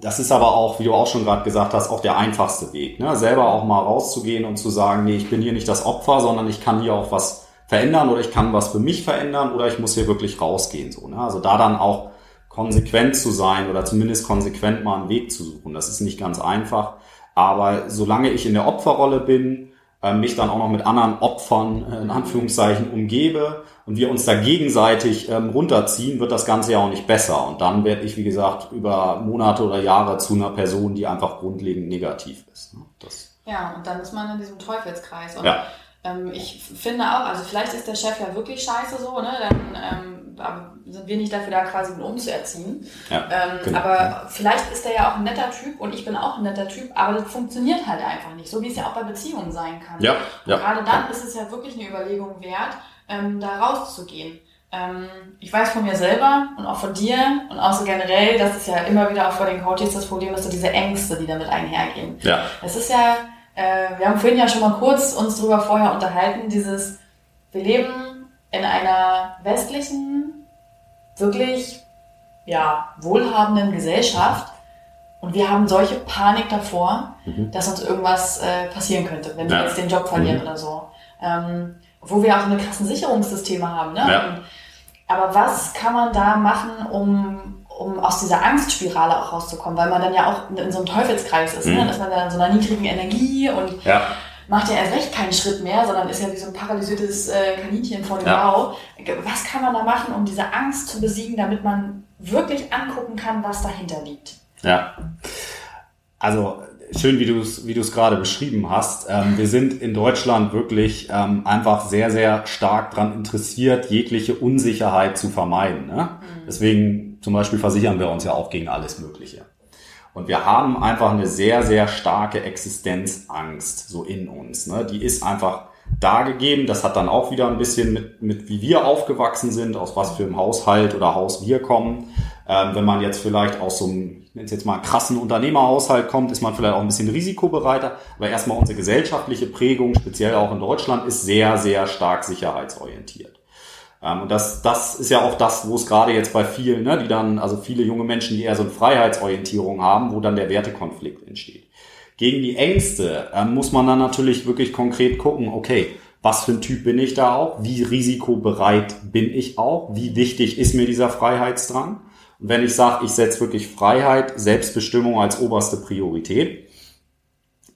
das ist aber auch, wie du auch schon gerade gesagt hast, auch der einfachste Weg. Ne? Selber auch mal rauszugehen und zu sagen, nee, ich bin hier nicht das Opfer, sondern ich kann hier auch was verändern oder ich kann was für mich verändern oder ich muss hier wirklich rausgehen. So, ne? Also da dann auch konsequent zu sein oder zumindest konsequent mal einen Weg zu suchen. Das ist nicht ganz einfach. Aber solange ich in der Opferrolle bin, mich dann auch noch mit anderen Opfern äh, in Anführungszeichen umgebe und wir uns da gegenseitig ähm, runterziehen, wird das Ganze ja auch nicht besser. Und dann werde ich, wie gesagt, über Monate oder Jahre zu einer Person, die einfach grundlegend negativ ist. Ne? Das ja, und dann ist man in diesem Teufelskreis. Und ja. ähm, ich finde auch, also vielleicht ist der Chef ja wirklich scheiße so, ne? Dann ähm, sind wir nicht dafür da, quasi ihn umzuerziehen. Ja, ähm, genau. Aber vielleicht ist er ja auch ein netter Typ und ich bin auch ein netter Typ, aber das funktioniert halt einfach nicht, so wie es ja auch bei Beziehungen sein kann. Ja, ja. gerade dann ist es ja wirklich eine Überlegung wert, ähm, da rauszugehen. Ähm, ich weiß von mir selber und auch von dir und auch so generell, dass es ja immer wieder auch vor den Coaches das Problem ist, so diese Ängste, die damit einhergehen. Ja. Es ist ja, äh, wir haben vorhin ja schon mal kurz uns darüber vorher unterhalten, dieses, wir leben in einer westlichen, wirklich ja, wohlhabenden Gesellschaft und wir haben solche Panik davor, mhm. dass uns irgendwas äh, passieren könnte, wenn wir jetzt den Job verlieren mhm. oder so. Ähm, wo wir auch so eine krassen Sicherungssysteme haben. Ne? Ja. Und, aber was kann man da machen, um, um aus dieser Angstspirale auch rauszukommen? Weil man dann ja auch in so einem Teufelskreis ist. Ne? Mhm. Ne? Dass man dann in so einer niedrigen Energie und ja macht ja erst recht keinen Schritt mehr, sondern ist ja wie so ein paralysiertes äh, Kaninchen vor dem ja. Bau. Was kann man da machen, um diese Angst zu besiegen, damit man wirklich angucken kann, was dahinter liegt? Ja. Also schön, wie du es wie du es gerade beschrieben hast. Ähm, wir sind in Deutschland wirklich ähm, einfach sehr sehr stark daran interessiert, jegliche Unsicherheit zu vermeiden. Ne? Mhm. Deswegen zum Beispiel versichern wir uns ja auch gegen alles Mögliche. Und wir haben einfach eine sehr, sehr starke Existenzangst so in uns. Ne? Die ist einfach da gegeben. Das hat dann auch wieder ein bisschen mit, mit wie wir aufgewachsen sind, aus was für einem Haushalt oder Haus wir kommen. Ähm, wenn man jetzt vielleicht aus so einem, ich nenne es jetzt mal krassen Unternehmerhaushalt kommt, ist man vielleicht auch ein bisschen risikobereiter. Aber erstmal unsere gesellschaftliche Prägung, speziell auch in Deutschland, ist sehr, sehr stark sicherheitsorientiert. Ähm, und das, das ist ja auch das, wo es gerade jetzt bei vielen, ne, die dann, also viele junge Menschen, die eher so eine Freiheitsorientierung haben, wo dann der Wertekonflikt entsteht. Gegen die Ängste ähm, muss man dann natürlich wirklich konkret gucken, okay, was für ein Typ bin ich da auch? Wie risikobereit bin ich auch? Wie wichtig ist mir dieser Freiheitsdrang? Und wenn ich sage, ich setze wirklich Freiheit, Selbstbestimmung als oberste Priorität,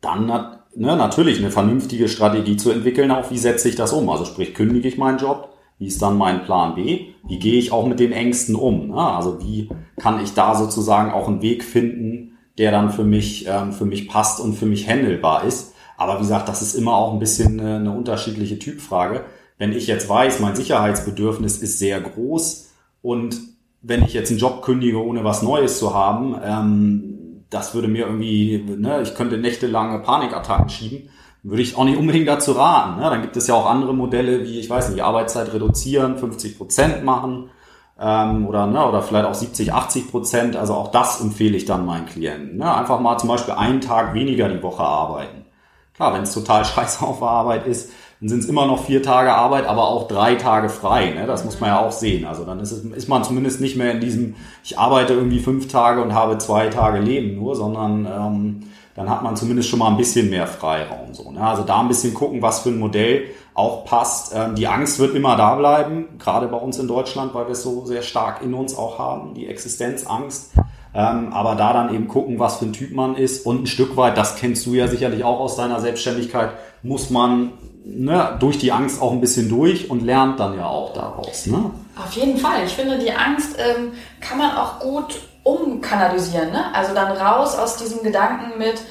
dann ne, natürlich eine vernünftige Strategie zu entwickeln, auch wie setze ich das um? Also sprich, kündige ich meinen Job? Wie ist dann mein Plan B? Wie gehe ich auch mit den Ängsten um? Also wie kann ich da sozusagen auch einen Weg finden, der dann für mich, ähm, für mich passt und für mich handelbar ist? Aber wie gesagt, das ist immer auch ein bisschen eine, eine unterschiedliche Typfrage. Wenn ich jetzt weiß, mein Sicherheitsbedürfnis ist sehr groß und wenn ich jetzt einen Job kündige, ohne was Neues zu haben, ähm, das würde mir irgendwie, ne, ich könnte nächtelange Panikattacken schieben würde ich auch nicht unbedingt dazu raten. Ne? Dann gibt es ja auch andere Modelle, wie, ich weiß nicht, die Arbeitszeit reduzieren, 50 Prozent machen ähm, oder, ne, oder vielleicht auch 70, 80 Prozent. Also auch das empfehle ich dann meinen Klienten. Ne? Einfach mal zum Beispiel einen Tag weniger die Woche arbeiten. Klar, wenn es total scheiße auf Arbeit ist, dann sind es immer noch vier Tage Arbeit, aber auch drei Tage frei. Ne? Das muss man ja auch sehen. Also dann ist, es, ist man zumindest nicht mehr in diesem, ich arbeite irgendwie fünf Tage und habe zwei Tage Leben nur, sondern ähm, dann hat man zumindest schon mal ein bisschen mehr Freiraum. So, ne? Also da ein bisschen gucken, was für ein Modell auch passt. Ähm, die Angst wird immer da bleiben, gerade bei uns in Deutschland, weil wir es so sehr stark in uns auch haben, die Existenzangst. Ähm, aber da dann eben gucken, was für ein Typ man ist und ein Stück weit, das kennst du ja sicherlich auch aus deiner Selbstständigkeit, muss man ne, durch die Angst auch ein bisschen durch und lernt dann ja auch daraus. Ne? Auf jeden Fall. Ich finde, die Angst ähm, kann man auch gut umkanalisieren. Ne? Also dann raus aus diesem Gedanken mit,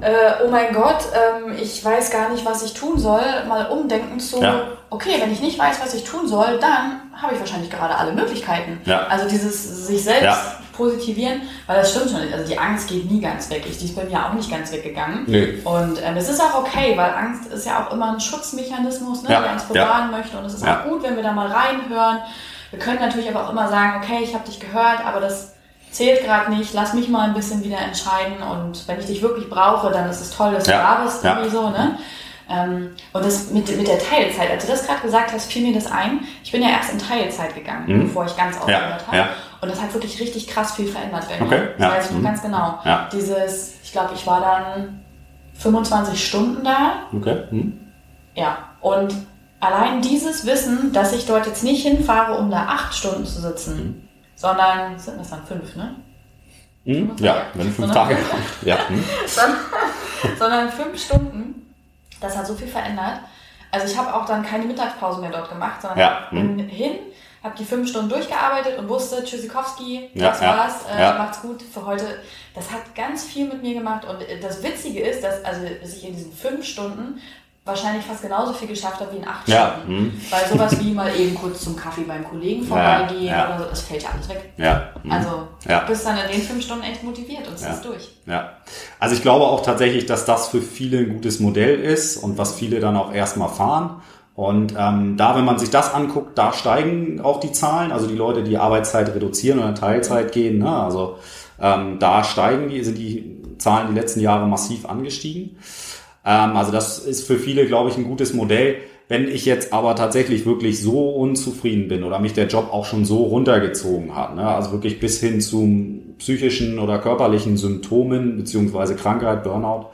äh, oh mein Gott, ähm, ich weiß gar nicht, was ich tun soll, mal umdenken zu, ja. okay, wenn ich nicht weiß, was ich tun soll, dann habe ich wahrscheinlich gerade alle Möglichkeiten. Ja. Also dieses sich selbst ja. positivieren, weil das stimmt schon nicht. Also die Angst geht nie ganz weg. Ich, die ist bei mir auch nicht ganz weggegangen. Nee. Und ähm, es ist auch okay, weil Angst ist ja auch immer ein Schutzmechanismus, ne, der uns bewahren möchte. Und es ist auch gut, wenn wir da mal reinhören. Wir können natürlich aber auch immer sagen, okay, ich habe dich gehört, aber das zählt gerade nicht, lass mich mal ein bisschen wieder entscheiden und wenn ich dich wirklich brauche, dann ist es toll, dass ja. du da bist, ja. irgendwie so, ne? Ähm, und das mit, mit der Teilzeit, als du das gerade gesagt hast, fiel mir das ein. Ich bin ja erst in Teilzeit gegangen, mhm. bevor ich ganz aufgehört ja. habe. Und das hat wirklich richtig krass viel verändert bei mir. Okay. Das weiß ich mhm. ganz genau. Dieses, ich glaube, ich war dann 25 Stunden da. Okay. Mhm. Ja. Und allein dieses Wissen, dass ich dort jetzt nicht hinfahre, um da acht Stunden zu sitzen, mhm sondern sind das dann fünf, ne? Hm? Ja, wenn fünf Tage. Ja. Hm. sondern fünf Stunden. Das hat so viel verändert. Also ich habe auch dann keine Mittagspause mehr dort gemacht, sondern ja. bin hm. hin, habe die fünf Stunden durchgearbeitet und wusste, Tschüssikowski, das ja, war's, äh, ja. macht's gut für heute. Das hat ganz viel mit mir gemacht und das Witzige ist, dass, also, dass ich in diesen fünf Stunden wahrscheinlich fast genauso viel geschafft habe wie in acht ja. Stunden. Hm. Weil sowas wie mal eben kurz zum Kaffee beim Kollegen vorbeigehen ja, ja. oder so, das fällt ja alles weg. Ja. Hm. Also ja. du bist dann in den fünf Stunden echt motiviert und ziehst durch. Ja. Also ich glaube auch tatsächlich, dass das für viele ein gutes Modell ist und was viele dann auch erstmal fahren. Und ähm, da, wenn man sich das anguckt, da steigen auch die Zahlen, also die Leute, die Arbeitszeit reduzieren oder Teilzeit gehen, ne? also ähm, da steigen die, sind die Zahlen die letzten Jahre massiv angestiegen. Ähm, also das ist für viele, glaube ich, ein gutes Modell. Wenn ich jetzt aber tatsächlich wirklich so unzufrieden bin oder mich der Job auch schon so runtergezogen hat, ne, also wirklich bis hin zu psychischen oder körperlichen Symptomen beziehungsweise Krankheit, Burnout,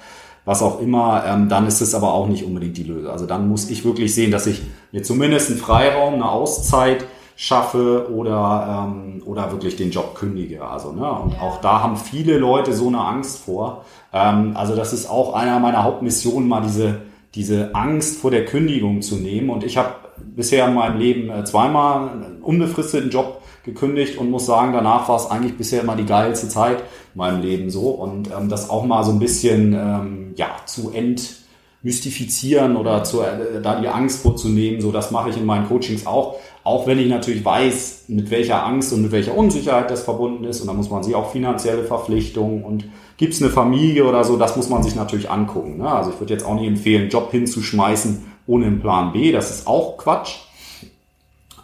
was auch immer, ähm, dann ist es aber auch nicht unbedingt die Lösung. Also dann muss ich wirklich sehen, dass ich mir zumindest einen Freiraum, eine Auszeit schaffe oder, ähm, oder wirklich den Job kündige. Also, ne? Und auch da haben viele Leute so eine Angst vor. Ähm, also das ist auch einer meiner Hauptmissionen, mal diese, diese Angst vor der Kündigung zu nehmen. Und ich habe bisher in meinem Leben äh, zweimal einen unbefristeten Job gekündigt und muss sagen, danach war es eigentlich bisher immer die geilste Zeit in meinem Leben so. Und ähm, das auch mal so ein bisschen ähm, ja, zu entmystifizieren oder zu, äh, da die Angst vorzunehmen, so das mache ich in meinen Coachings auch. Auch wenn ich natürlich weiß, mit welcher Angst und mit welcher Unsicherheit das verbunden ist. Und da muss man sich auch finanzielle Verpflichtungen und gibt es eine Familie oder so, das muss man sich natürlich angucken. Ne? Also ich würde jetzt auch nicht empfehlen, Job hinzuschmeißen ohne einen Plan B. Das ist auch Quatsch.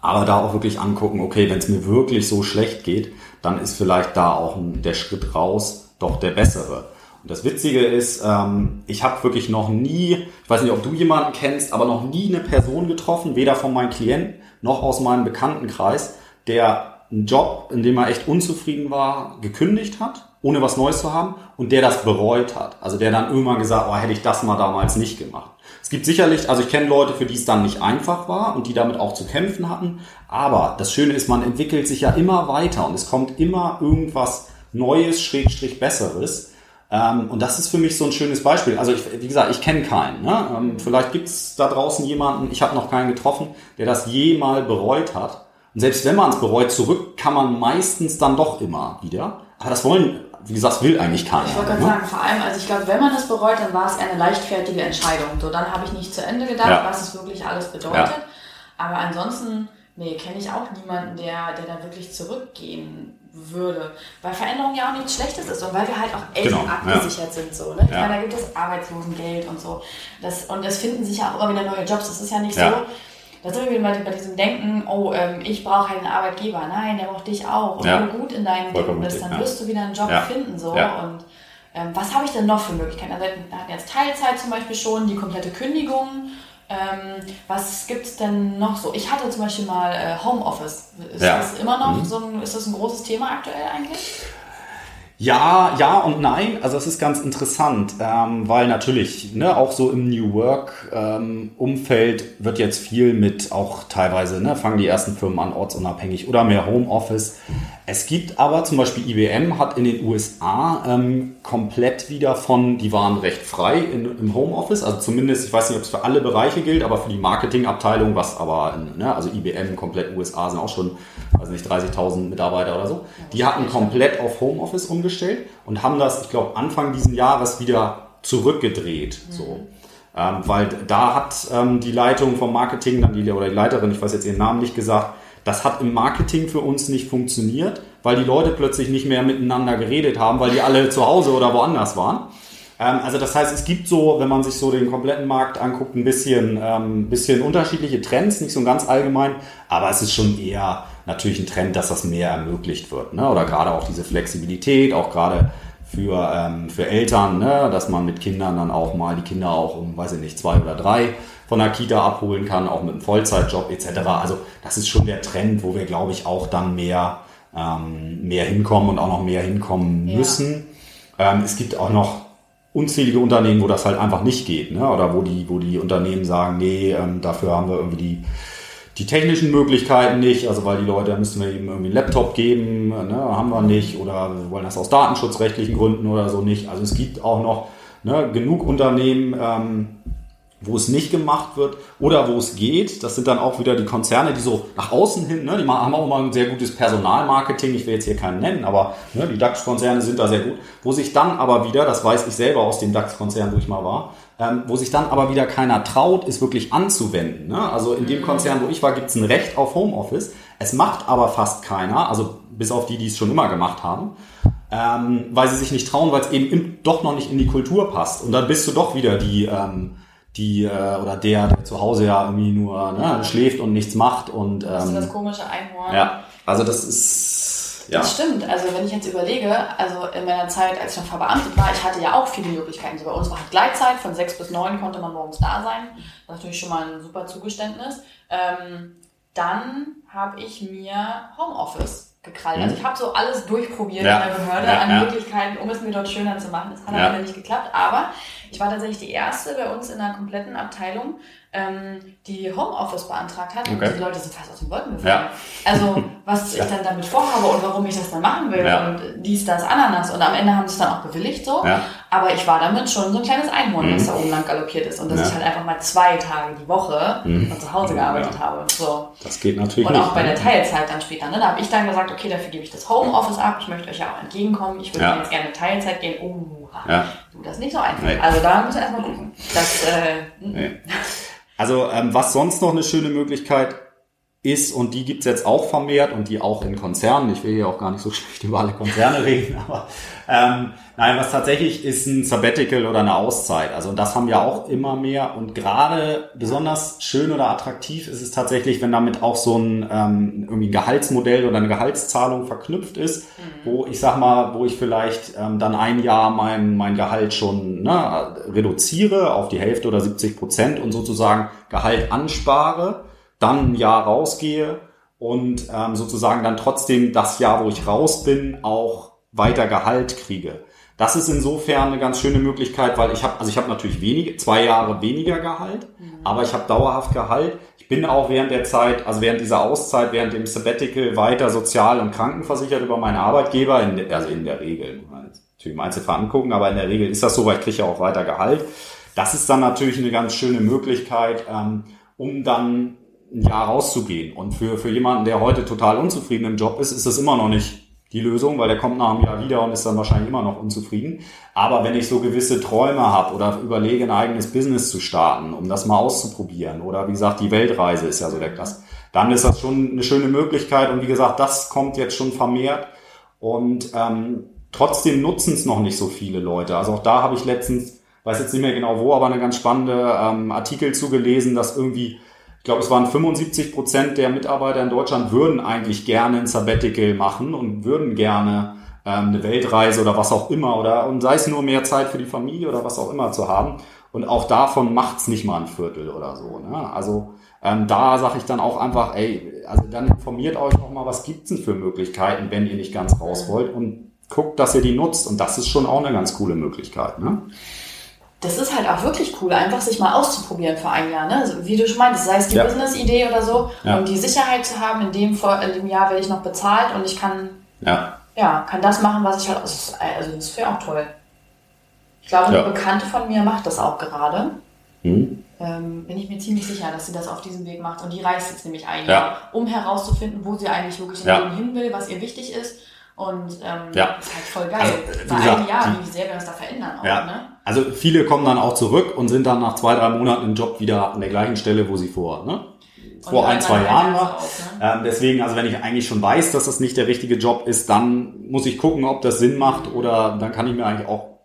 Aber da auch wirklich angucken, okay, wenn es mir wirklich so schlecht geht, dann ist vielleicht da auch der Schritt raus doch der bessere. Und das Witzige ist, ähm, ich habe wirklich noch nie, ich weiß nicht, ob du jemanden kennst, aber noch nie eine Person getroffen, weder von meinen Klienten noch aus meinem Bekanntenkreis, der einen Job, in dem er echt unzufrieden war, gekündigt hat, ohne was Neues zu haben und der das bereut hat. Also der dann irgendwann gesagt, oh, hätte ich das mal damals nicht gemacht. Es gibt sicherlich, also ich kenne Leute, für die es dann nicht einfach war und die damit auch zu kämpfen hatten. Aber das Schöne ist, man entwickelt sich ja immer weiter und es kommt immer irgendwas Neues, Schrägstrich Besseres. Ähm, und das ist für mich so ein schönes Beispiel. Also ich, wie gesagt, ich kenne keinen. Ne? Ähm, vielleicht gibt es da draußen jemanden, ich habe noch keinen getroffen, der das je mal bereut hat. Und selbst wenn man es bereut, zurück kann man meistens dann doch immer wieder. Aber das wollen, wie gesagt, will eigentlich keiner. Ich wollte gerade ne? sagen, vor allem, also ich glaube, wenn man es bereut, dann war es eine leichtfertige Entscheidung. So, dann habe ich nicht zu Ende gedacht, ja. was es wirklich alles bedeutet. Ja. Aber ansonsten, nee, kenne ich auch niemanden, der, der da wirklich zurückgehen würde. Weil Veränderung ja auch nichts Schlechtes ist und weil wir halt auch Eltern genau, abgesichert ja. sind. So, ne? Ich meine, da gibt es Arbeitslosengeld und so. Das, und es finden sich ja auch immer wieder neue Jobs. Das ist ja nicht so. Da sind wir wieder bei diesem Denken, oh, ähm, ich brauche halt einen Arbeitgeber. Nein, der braucht dich auch. Und wenn du gut in deinem Leben bist, dann wirst du wieder einen Job finden. So. Und ähm, was habe ich denn noch für Möglichkeiten? Also, wir hatten jetzt Teilzeit zum Beispiel schon, die komplette Kündigung. Ähm, was gibt es denn noch so? Ich hatte zum Beispiel mal äh, Homeoffice. Ist ja. das immer noch mhm. so ein, ist das ein großes Thema aktuell eigentlich? Ja, ja und nein. Also es ist ganz interessant, ähm, weil natürlich ne, auch so im New Work ähm, Umfeld wird jetzt viel mit auch teilweise ne, fangen die ersten Firmen an ortsunabhängig oder mehr Homeoffice. Es gibt aber zum Beispiel IBM hat in den USA ähm, komplett wieder von, die waren recht frei in, im Homeoffice, also zumindest, ich weiß nicht, ob es für alle Bereiche gilt, aber für die Marketingabteilung, was aber, ne, also IBM komplett USA sind auch schon, also nicht 30.000 Mitarbeiter oder so, die hatten komplett auf Homeoffice umgestellt und haben das, ich glaube, Anfang diesen Jahres wieder zurückgedreht, mhm. so. Ähm, weil da hat ähm, die Leitung vom Marketing, dann die, oder die Leiterin, ich weiß jetzt ihren Namen nicht gesagt, das hat im Marketing für uns nicht funktioniert, weil die Leute plötzlich nicht mehr miteinander geredet haben, weil die alle zu Hause oder woanders waren. Ähm, also das heißt, es gibt so, wenn man sich so den kompletten Markt anguckt, ein bisschen, ähm, bisschen unterschiedliche Trends, nicht so ganz allgemein, aber es ist schon eher natürlich ein Trend, dass das mehr ermöglicht wird. Ne? Oder gerade auch diese Flexibilität, auch gerade für, ähm, für Eltern, ne? dass man mit Kindern dann auch mal die Kinder auch um, weiß ich nicht, zwei oder drei von der Kita abholen kann, auch mit einem Vollzeitjob etc. Also das ist schon der Trend, wo wir, glaube ich, auch dann mehr, ähm, mehr hinkommen und auch noch mehr hinkommen müssen. Ja. Ähm, es gibt auch noch unzählige Unternehmen, wo das halt einfach nicht geht, ne? oder wo die, wo die Unternehmen sagen, nee, ähm, dafür haben wir irgendwie die, die technischen Möglichkeiten nicht, also weil die Leute, da müssen wir eben irgendwie einen Laptop geben, ne? haben wir nicht, oder wir wollen das aus datenschutzrechtlichen Gründen oder so nicht. Also es gibt auch noch ne, genug Unternehmen, ähm, wo es nicht gemacht wird oder wo es geht. Das sind dann auch wieder die Konzerne, die so nach außen hin, ne, die haben auch mal ein sehr gutes Personalmarketing. Ich will jetzt hier keinen nennen, aber ne, die DAX-Konzerne sind da sehr gut. Wo sich dann aber wieder, das weiß ich selber aus dem DAX-Konzern, wo ich mal war, ähm, wo sich dann aber wieder keiner traut, ist wirklich anzuwenden. Ne? Also in dem mhm. Konzern, wo ich war, gibt es ein Recht auf Homeoffice. Es macht aber fast keiner, also bis auf die, die es schon immer gemacht haben. Ähm, weil sie sich nicht trauen, weil es eben im, doch noch nicht in die Kultur passt. Und dann bist du doch wieder die, ähm, die äh, oder der, der zu Hause ja irgendwie nur ne, schläft und nichts macht und ähm, das ist das komische Einhorn. Ja, also das ist ja. Das stimmt. Also wenn ich jetzt überlege, also in meiner Zeit, als ich noch verbeamtet war, ich hatte ja auch viele Möglichkeiten. So bei uns war halt Gleitzeit, von sechs bis neun konnte man morgens da sein. Das ist natürlich schon mal ein super Zugeständnis. Ähm, dann habe ich mir Homeoffice gekrallt. Also mhm. ich habe so alles durchprobiert ja. in der Behörde ja, an ja. Möglichkeiten, um es mir dort schöner zu machen. Das hat aber nicht geklappt. Aber ich war tatsächlich die erste bei uns in einer kompletten Abteilung, ähm, die Homeoffice beantragt hat. Okay. Und die Leute sind fast aus den Wolken gefallen. Ja. Also, was ja. ich dann damit vorhabe und warum ich das dann machen will ja. und dies, das, Ananas. Und am Ende haben sie es dann auch bewilligt so. Aber ich war damit schon so ein kleines Einhorn, mhm. das da oben lang galoppiert ist. Und dass ich halt einfach mal zwei Tage die Woche mhm. von zu Hause gearbeitet habe. So. Das geht natürlich Und auch nicht, bei ne? der Teilzeit dann später. Ne? Da habe ich dann gesagt, okay, dafür gebe ich das Homeoffice ab. Ich möchte euch ja auch entgegenkommen. Ich würde jetzt gerne Teilzeit gehen. Oh, ja. du, das ist nicht so einfach. Nee. Also da müssen wir erstmal gucken. Das, äh, nee. Also ähm, was sonst noch eine schöne Möglichkeit ist, und die gibt's jetzt auch vermehrt und die auch in Konzernen, ich will hier auch gar nicht so schlecht über alle Konzerne reden, aber ähm, nein, was tatsächlich ist ein Sabbatical oder eine Auszeit. Also das haben ja auch immer mehr und gerade besonders schön oder attraktiv ist es tatsächlich, wenn damit auch so ein ähm, irgendwie ein Gehaltsmodell oder eine Gehaltszahlung verknüpft ist, mhm. wo ich sag mal, wo ich vielleicht ähm, dann ein Jahr mein, mein Gehalt schon ne, reduziere auf die Hälfte oder 70 Prozent und sozusagen Gehalt anspare dann ein Jahr rausgehe und ähm, sozusagen dann trotzdem das Jahr, wo ich raus bin, auch weiter Gehalt kriege. Das ist insofern eine ganz schöne Möglichkeit, weil ich habe, also ich habe natürlich wenige, zwei Jahre weniger Gehalt, mhm. aber ich habe dauerhaft Gehalt. Ich bin auch während der Zeit, also während dieser Auszeit, während dem Sabbatical weiter sozial und krankenversichert über meine Arbeitgeber, in also in der Regel, natürlich im Einzelfall angucken, aber in der Regel ist das so, weil ich kriege ja auch weiter Gehalt. Das ist dann natürlich eine ganz schöne Möglichkeit, ähm, um dann Jahr rauszugehen. Und für, für jemanden, der heute total unzufrieden im Job ist, ist das immer noch nicht die Lösung, weil der kommt nach einem Jahr wieder und ist dann wahrscheinlich immer noch unzufrieden. Aber wenn ich so gewisse Träume habe oder überlege, ein eigenes Business zu starten, um das mal auszuprobieren, oder wie gesagt, die Weltreise ist ja so der Klasse, dann ist das schon eine schöne Möglichkeit. Und wie gesagt, das kommt jetzt schon vermehrt. Und ähm, trotzdem nutzen es noch nicht so viele Leute. Also auch da habe ich letztens, weiß jetzt nicht mehr genau wo, aber eine ganz spannende ähm, Artikel zugelesen, dass irgendwie ich glaube, es waren 75 Prozent der Mitarbeiter in Deutschland würden eigentlich gerne ein Sabbatical machen und würden gerne ähm, eine Weltreise oder was auch immer oder und sei es nur mehr Zeit für die Familie oder was auch immer zu haben. Und auch davon macht's nicht mal ein Viertel oder so. Ne? Also ähm, da sage ich dann auch einfach, ey, also dann informiert euch auch mal, was gibt's denn für Möglichkeiten, wenn ihr nicht ganz raus wollt. Und guckt, dass ihr die nutzt. Und das ist schon auch eine ganz coole Möglichkeit. Ne? Das ist halt auch wirklich cool, einfach sich mal auszuprobieren für ein Jahr. Ne? Also, wie du schon meintest, sei es die Ja. Business-Idee oder so, Ja. um die Sicherheit zu haben, in dem, Vor- in dem Jahr werde ich noch bezahlt und ich kann, Ja. ja, kann das machen, was ich halt. Also, das wäre auch toll. Ich glaube, eine Bekannte von mir macht das auch gerade. Hm? Ähm, bin ich mir ziemlich sicher, dass sie das auf diesem Weg macht. Und die reist jetzt nämlich ein Ja. Jahr, um herauszufinden, wo sie eigentlich wirklich im. Leben hin will, was ihr wichtig ist. Und ähm, Ja. ist halt voll geil. Also, äh, wie Bei gesagt, einem Jahr, wie sehr wir uns da verändern auch, Ja. ne? Also viele kommen dann auch zurück und sind dann nach zwei, drei Monaten im Job wieder an der gleichen Stelle, wo sie vor, ne? vor ein, zwei Jahren hört war. ne? Ähm, deswegen, also wenn ich eigentlich schon weiß, dass das nicht der richtige Job ist, dann muss ich gucken, ob das Sinn macht oder dann kann ich mir eigentlich auch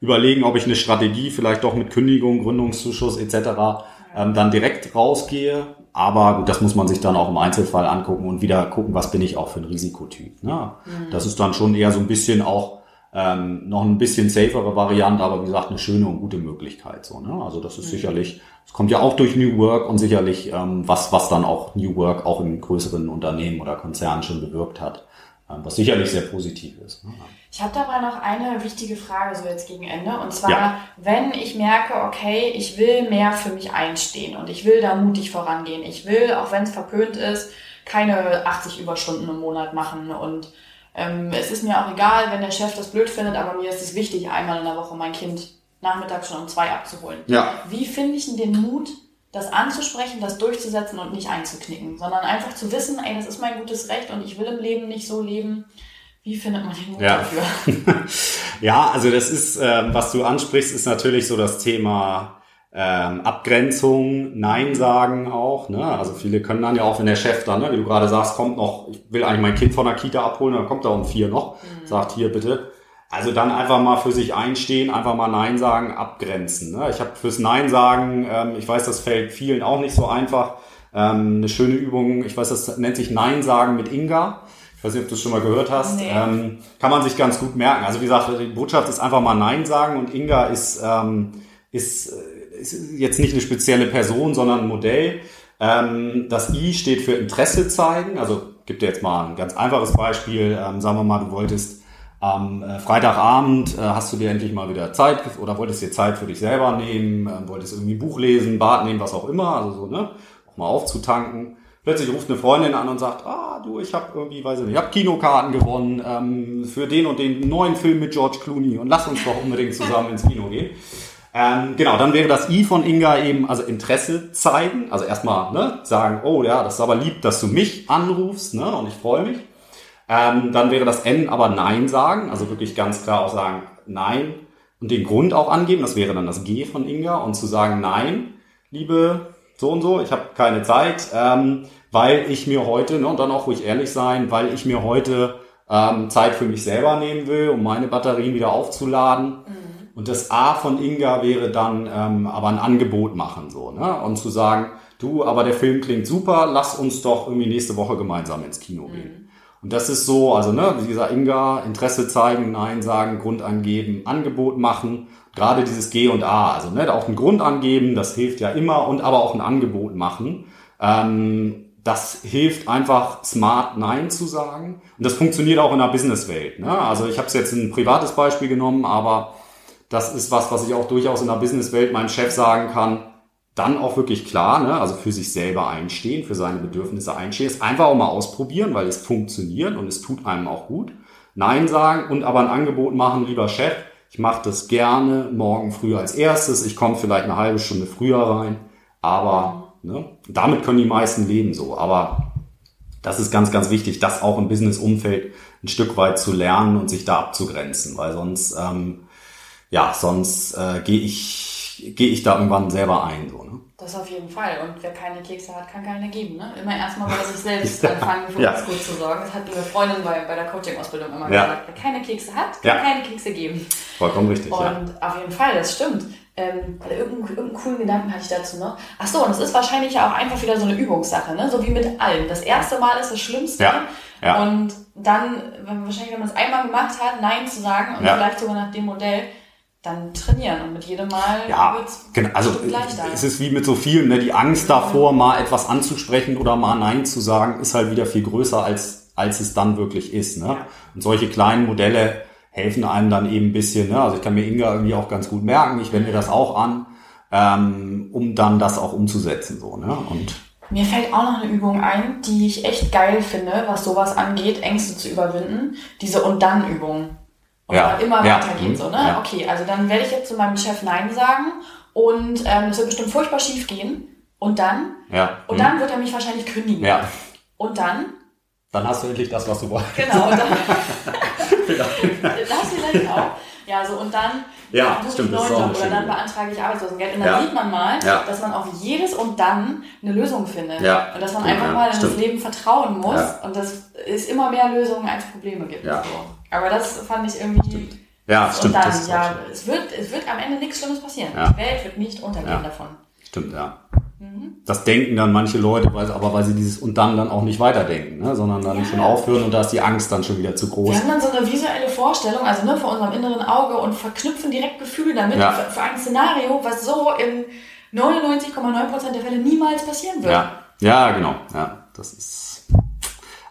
überlegen, ob ich eine Strategie vielleicht doch mit Kündigung, Gründungszuschuss etc. Ähm, dann direkt rausgehe. Aber gut, das muss man sich dann auch im Einzelfall angucken und wieder gucken, was bin ich auch für ein Risikotyp. Ne? Das ist dann schon eher so ein bisschen auch ähm, noch ein bisschen safere Variante, aber wie gesagt, eine schöne und gute Möglichkeit. So, ne? Also das ist sicherlich, es kommt ja auch durch New Work und sicherlich ähm, was, was dann auch New Work auch in größeren Unternehmen oder Konzernen schon bewirkt hat, was sicherlich sehr positiv ist. Ne? Ich habe dabei noch eine wichtige Frage so jetzt gegen Ende. Und zwar, Ja. wenn ich merke, okay, ich will mehr für mich einstehen und ich will da mutig vorangehen. Ich will, auch wenn es verpönt ist, keine 80 Überstunden im Monat machen. Und ähm, es ist mir auch egal, wenn der Chef das blöd findet, aber mir ist es wichtig, einmal in der Woche mein Kind nachmittags schon um zwei abzuholen. Ja. Wie finde ich denn den Mut, das anzusprechen, das durchzusetzen und nicht einzuknicken, sondern einfach zu wissen, ey, das ist mein gutes Recht und ich will im Leben nicht so leben. Wie findet man den Mut Ja. dafür? Ja, also das ist, ähm, was du ansprichst, ist natürlich so das Thema ähm, Abgrenzung, Nein sagen auch. Ne? Also viele können dann ja auch, wenn der Chef dann, ne, wie du gerade sagst, kommt noch, ich will eigentlich mein Kind von der Kita abholen, dann kommt er um vier noch, sagt hier bitte. Also dann einfach mal für sich einstehen, einfach mal Nein sagen, abgrenzen. Ne? Ich habe fürs Nein sagen, ähm, ich weiß, das fällt vielen auch nicht so einfach. Ähm, eine schöne Übung, ich weiß, das nennt sich Nein sagen mit Inga. Ich weiß nicht, ob du es schon mal gehört hast. Nee. Ähm, kann man sich ganz gut merken. Also wie gesagt, die Botschaft ist einfach mal Nein sagen und Inga ist, ähm, ist, äh, ist jetzt nicht eine spezielle Person, sondern ein Modell. Ähm, das I steht für Interesse zeigen. Also gibt dir jetzt mal ein ganz einfaches Beispiel. Ähm, sagen wir mal, du wolltest am äh, Freitagabend äh, hast du dir endlich mal wieder Zeit oder wolltest dir Zeit für dich selber nehmen, ähm, wolltest irgendwie ein Buch lesen, Bad nehmen, was auch immer, also so, ne? Auch mal aufzutanken. Plötzlich ruft eine Freundin an und sagt, ah, du, ich habe irgendwie, weiß ich nicht, ich habe Kinokarten gewonnen ähm, für den und den neuen Film mit George Clooney und lass uns doch unbedingt zusammen ins Kino gehen. Ähm, genau, dann wäre das I von Inga eben, also Interesse zeigen, also erstmal ne, sagen, oh ja, das ist aber lieb, dass du mich anrufst, ne, und ich freue mich. Ähm, dann wäre das N aber Nein sagen, also wirklich ganz klar auch sagen Nein und den Grund auch angeben. Das wäre dann das G von Inga und zu sagen Nein, liebe so und so, ich habe keine Zeit, ähm, weil ich mir heute, ne, und dann auch ruhig ehrlich sein, weil ich mir heute ähm, Zeit für mich selber nehmen will, um meine Batterien wieder aufzuladen. Und das A von Inga wäre dann ähm, aber ein Angebot machen so, ne? Und zu sagen, du, aber der Film klingt super, lass uns doch irgendwie nächste Woche gemeinsam ins Kino gehen. Und das ist so, also ne, wie gesagt, Inga, Interesse zeigen, Nein sagen, Grund angeben, Angebot machen. Gerade dieses G und A, also ne, auch einen Grund angeben, das hilft ja immer und aber auch ein Angebot machen. Ähm, das hilft einfach smart Nein zu sagen. Und das funktioniert auch in der Businesswelt. Ne? Also ich habe es jetzt ein privates Beispiel genommen, aber das ist was, was ich auch durchaus in der Businesswelt meinem Chef sagen kann. Dann auch wirklich klar, ne? also für sich selber einstehen, für seine Bedürfnisse einstehen. Es einfach auch mal ausprobieren, weil es funktioniert und es tut einem auch gut. Nein sagen und aber ein Angebot machen, lieber Chef, ich mache das gerne morgen früh als erstes. Ich komme vielleicht eine halbe Stunde früher rein, aber ne? damit können die meisten leben so. Aber das ist ganz, ganz wichtig, das auch im Business-Umfeld ein Stück weit zu lernen und sich da abzugrenzen, weil sonst, ähm, ja, sonst äh, gehe ich, gehe ich da irgendwann selber ein. So, ne? Das auf jeden Fall. Und wer keine Kekse hat, kann keine geben. Ne? Immer erstmal bei sich selbst anfangen, für Ja. uns gut zu sorgen. Das hat eine Freundin bei, bei der Coaching-Ausbildung immer Ja. gesagt. Wer keine Kekse hat, kann Ja. keine Kekse geben. Vollkommen richtig, Und ja. auf jeden Fall, das stimmt. Ähm, weil irgendeinen, irgendeinen coolen Gedanken hatte ich dazu noch. Ach so, und es ist wahrscheinlich ja auch einfach wieder so eine Übungssache, ne? So wie mit allem. Das erste Mal ist das Schlimmste. Ja, ja. Und dann, wenn, wahrscheinlich, wenn man es einmal gemacht hat, Nein zu sagen und vielleicht sogar nach dem Modell, dann trainieren. Und mit jedem Mal Ja, wird's genau. Also es ist wie mit so vielen, ne? die Angst davor, mal etwas anzusprechen oder mal Nein zu sagen, ist halt wieder viel größer, als, als es dann wirklich ist. Ne? Ja. Und solche kleinen Modelle helfen einem dann eben ein bisschen. Ne? Also ich kann mir Inga irgendwie auch ganz gut merken, ich wende mir das auch an, ähm, um dann das auch umzusetzen. So, ne? Und mir fällt auch noch eine Übung ein, die ich echt geil finde, was sowas angeht, Ängste zu überwinden. Diese Und dann Übung. Und ja. immer ja. weitergeht mhm. so, ne? Ja. Okay, also dann werde ich jetzt zu meinem Chef Nein sagen und ähm, das wird bestimmt furchtbar schief gehen. Und dann? Ja. Und mhm. dann wird er mich wahrscheinlich kündigen. Ja. Und dann? Dann hast du endlich das, was du wolltest. Genau. Und dann, das vielleicht auch. Ja, so und dann ja, das stimmt, das ist auch oder dann beantrage ich Arbeitslosengeld. Und dann ja. sieht man mal, ja. dass man auf jedes und dann eine Lösung findet. Ja. Und dass man einfach mal in das Leben vertrauen muss und dass es immer mehr Lösungen als Probleme gibt. Ja. So. Aber das fand ich irgendwie. Stimmt. Ja, stimmt. Dann, ja, es wird, es wird am Ende nichts Schlimmes passieren. Die Welt wird nicht untergehen davon. Stimmt, ja. Mhm. Das denken dann manche Leute, weil, aber weil sie dieses und dann dann auch nicht weiterdenken, ne? sondern dann ja. schon aufhören und da ist die Angst dann schon wieder zu groß. Wir haben dann so eine visuelle Vorstellung, also ne, vor unserem inneren Auge und verknüpfen direkt Gefühle damit ja. für, für, ein Szenario, was so in 99,9% der Fälle niemals passieren wird. Ja, ja genau. Ja, das ist.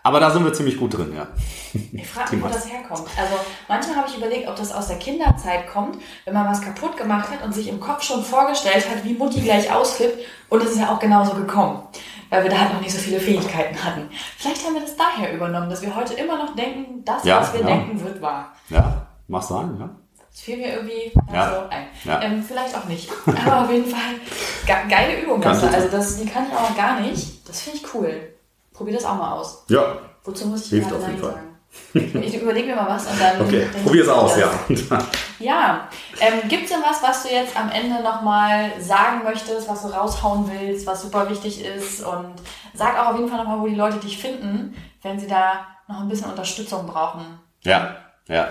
Aber da sind wir ziemlich gut drin, ja. Ich frage mich, wo das herkommt. Also manchmal habe ich überlegt, ob das aus der Kinderzeit kommt, wenn man was kaputt gemacht hat und sich im Kopf schon vorgestellt hat, wie Mutti gleich ausflippt. Und es ist ja auch genauso gekommen, weil wir da halt noch nicht so viele Fähigkeiten hatten. Vielleicht haben wir das daher übernommen, dass wir heute immer noch denken, das, ja, was wir ja. denken, wird wahr. Ja, mach sein, ja. Das fiel mir irgendwie ja. so ein. Ja. Ähm, vielleicht auch nicht. Aber auf jeden Fall ge geile Übung. Also das, die kann ich auch gar nicht. Das finde ich cool. Probier das auch mal aus. Ja. Wozu muss ich Hilft gerade Nein sagen? Ich überlege mir mal was und dann. Okay, probier es aus, ja. ja. Ähm, Gibt es denn was, was du jetzt am Ende nochmal sagen möchtest, was du raushauen willst, was super wichtig ist? Und sag auch auf jeden Fall nochmal, wo die Leute dich finden, wenn sie da noch ein bisschen Unterstützung brauchen. Ja, ja.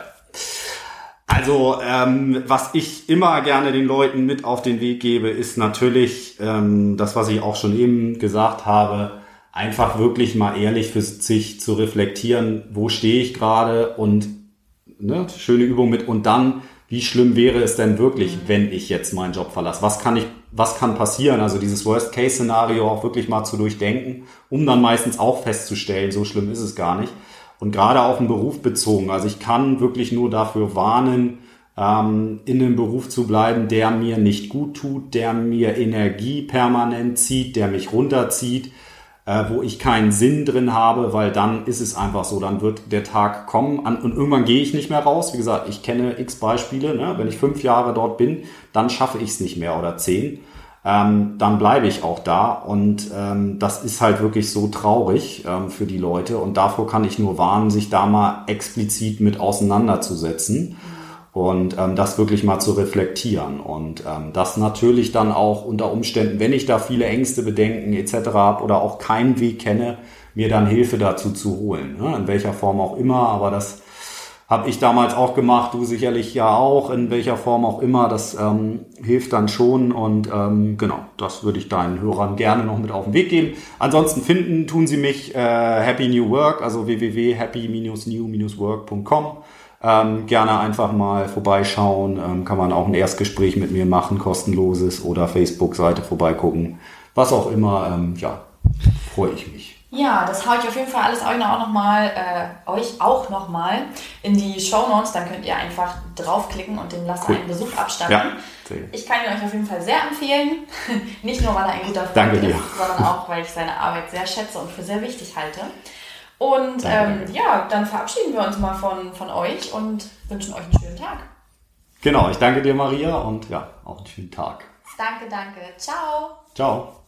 Also, ähm, was ich immer gerne den Leuten mit auf den Weg gebe, ist natürlich ähm, das, was ich auch schon eben gesagt habe einfach wirklich mal ehrlich für sich zu reflektieren, wo stehe ich gerade und ne, schöne Übung mit und dann, wie schlimm wäre es denn wirklich, mhm. wenn ich jetzt meinen Job verlasse? Was kann ich, was kann passieren? Also dieses Worst-Case-Szenario auch wirklich mal zu durchdenken, um dann meistens auch festzustellen, so schlimm ist es gar nicht. Und gerade auf den Beruf bezogen. Also ich kann wirklich nur dafür warnen, ähm, in einem Beruf zu bleiben, der mir nicht gut tut, der mir Energie permanent zieht, der mich runterzieht äh, wo ich keinen Sinn drin habe, weil dann ist es einfach so, dann wird der Tag kommen an, und irgendwann gehe ich nicht mehr raus. Wie gesagt, ich kenne x Beispiele. Ne? Wenn ich fünf Jahre dort bin, dann schaffe ich es nicht mehr oder zehn. Ähm, dann bleibe ich auch da und ähm, das ist halt wirklich so traurig ähm, für die Leute und davor kann ich nur warnen, sich da mal explizit mit auseinanderzusetzen und ähm, das wirklich mal zu reflektieren und ähm, das natürlich dann auch unter Umständen, wenn ich da viele Ängste, Bedenken etc. habe oder auch keinen Weg kenne, mir dann Hilfe dazu zu holen, ne? in welcher Form auch immer, aber das habe ich damals auch gemacht, du sicherlich ja auch, in welcher Form auch immer, das ähm, hilft dann schon und ähm, genau, das würde ich deinen Hörern gerne noch mit auf den Weg geben. Ansonsten finden tun sie mich äh, Happy New Work, also www.happy-new-work.com ähm, gerne einfach mal vorbeischauen. Ähm, kann man auch ein Erstgespräch mit mir machen, kostenloses oder Facebook-Seite vorbeigucken. Was auch immer. Ähm, ja, freue ich mich. Ja, das haue ich auf jeden Fall alles euch auch nochmal, äh, euch auch nochmal in die Show Notes. Dann könnt ihr einfach draufklicken und dem Lasse cool. einen Besuch abstatten. Ja, ich kann ihn euch auf jeden Fall sehr empfehlen. Nicht nur, weil er ein guter Freund ist, sondern auch, weil ich seine Arbeit sehr schätze und für sehr wichtig halte. Und ähm, ja, dann verabschieden wir uns mal von, von euch und wünschen euch einen schönen Tag. Genau, ich danke dir, Maria, und ja, auch einen schönen Tag. Danke, danke. Ciao. Ciao.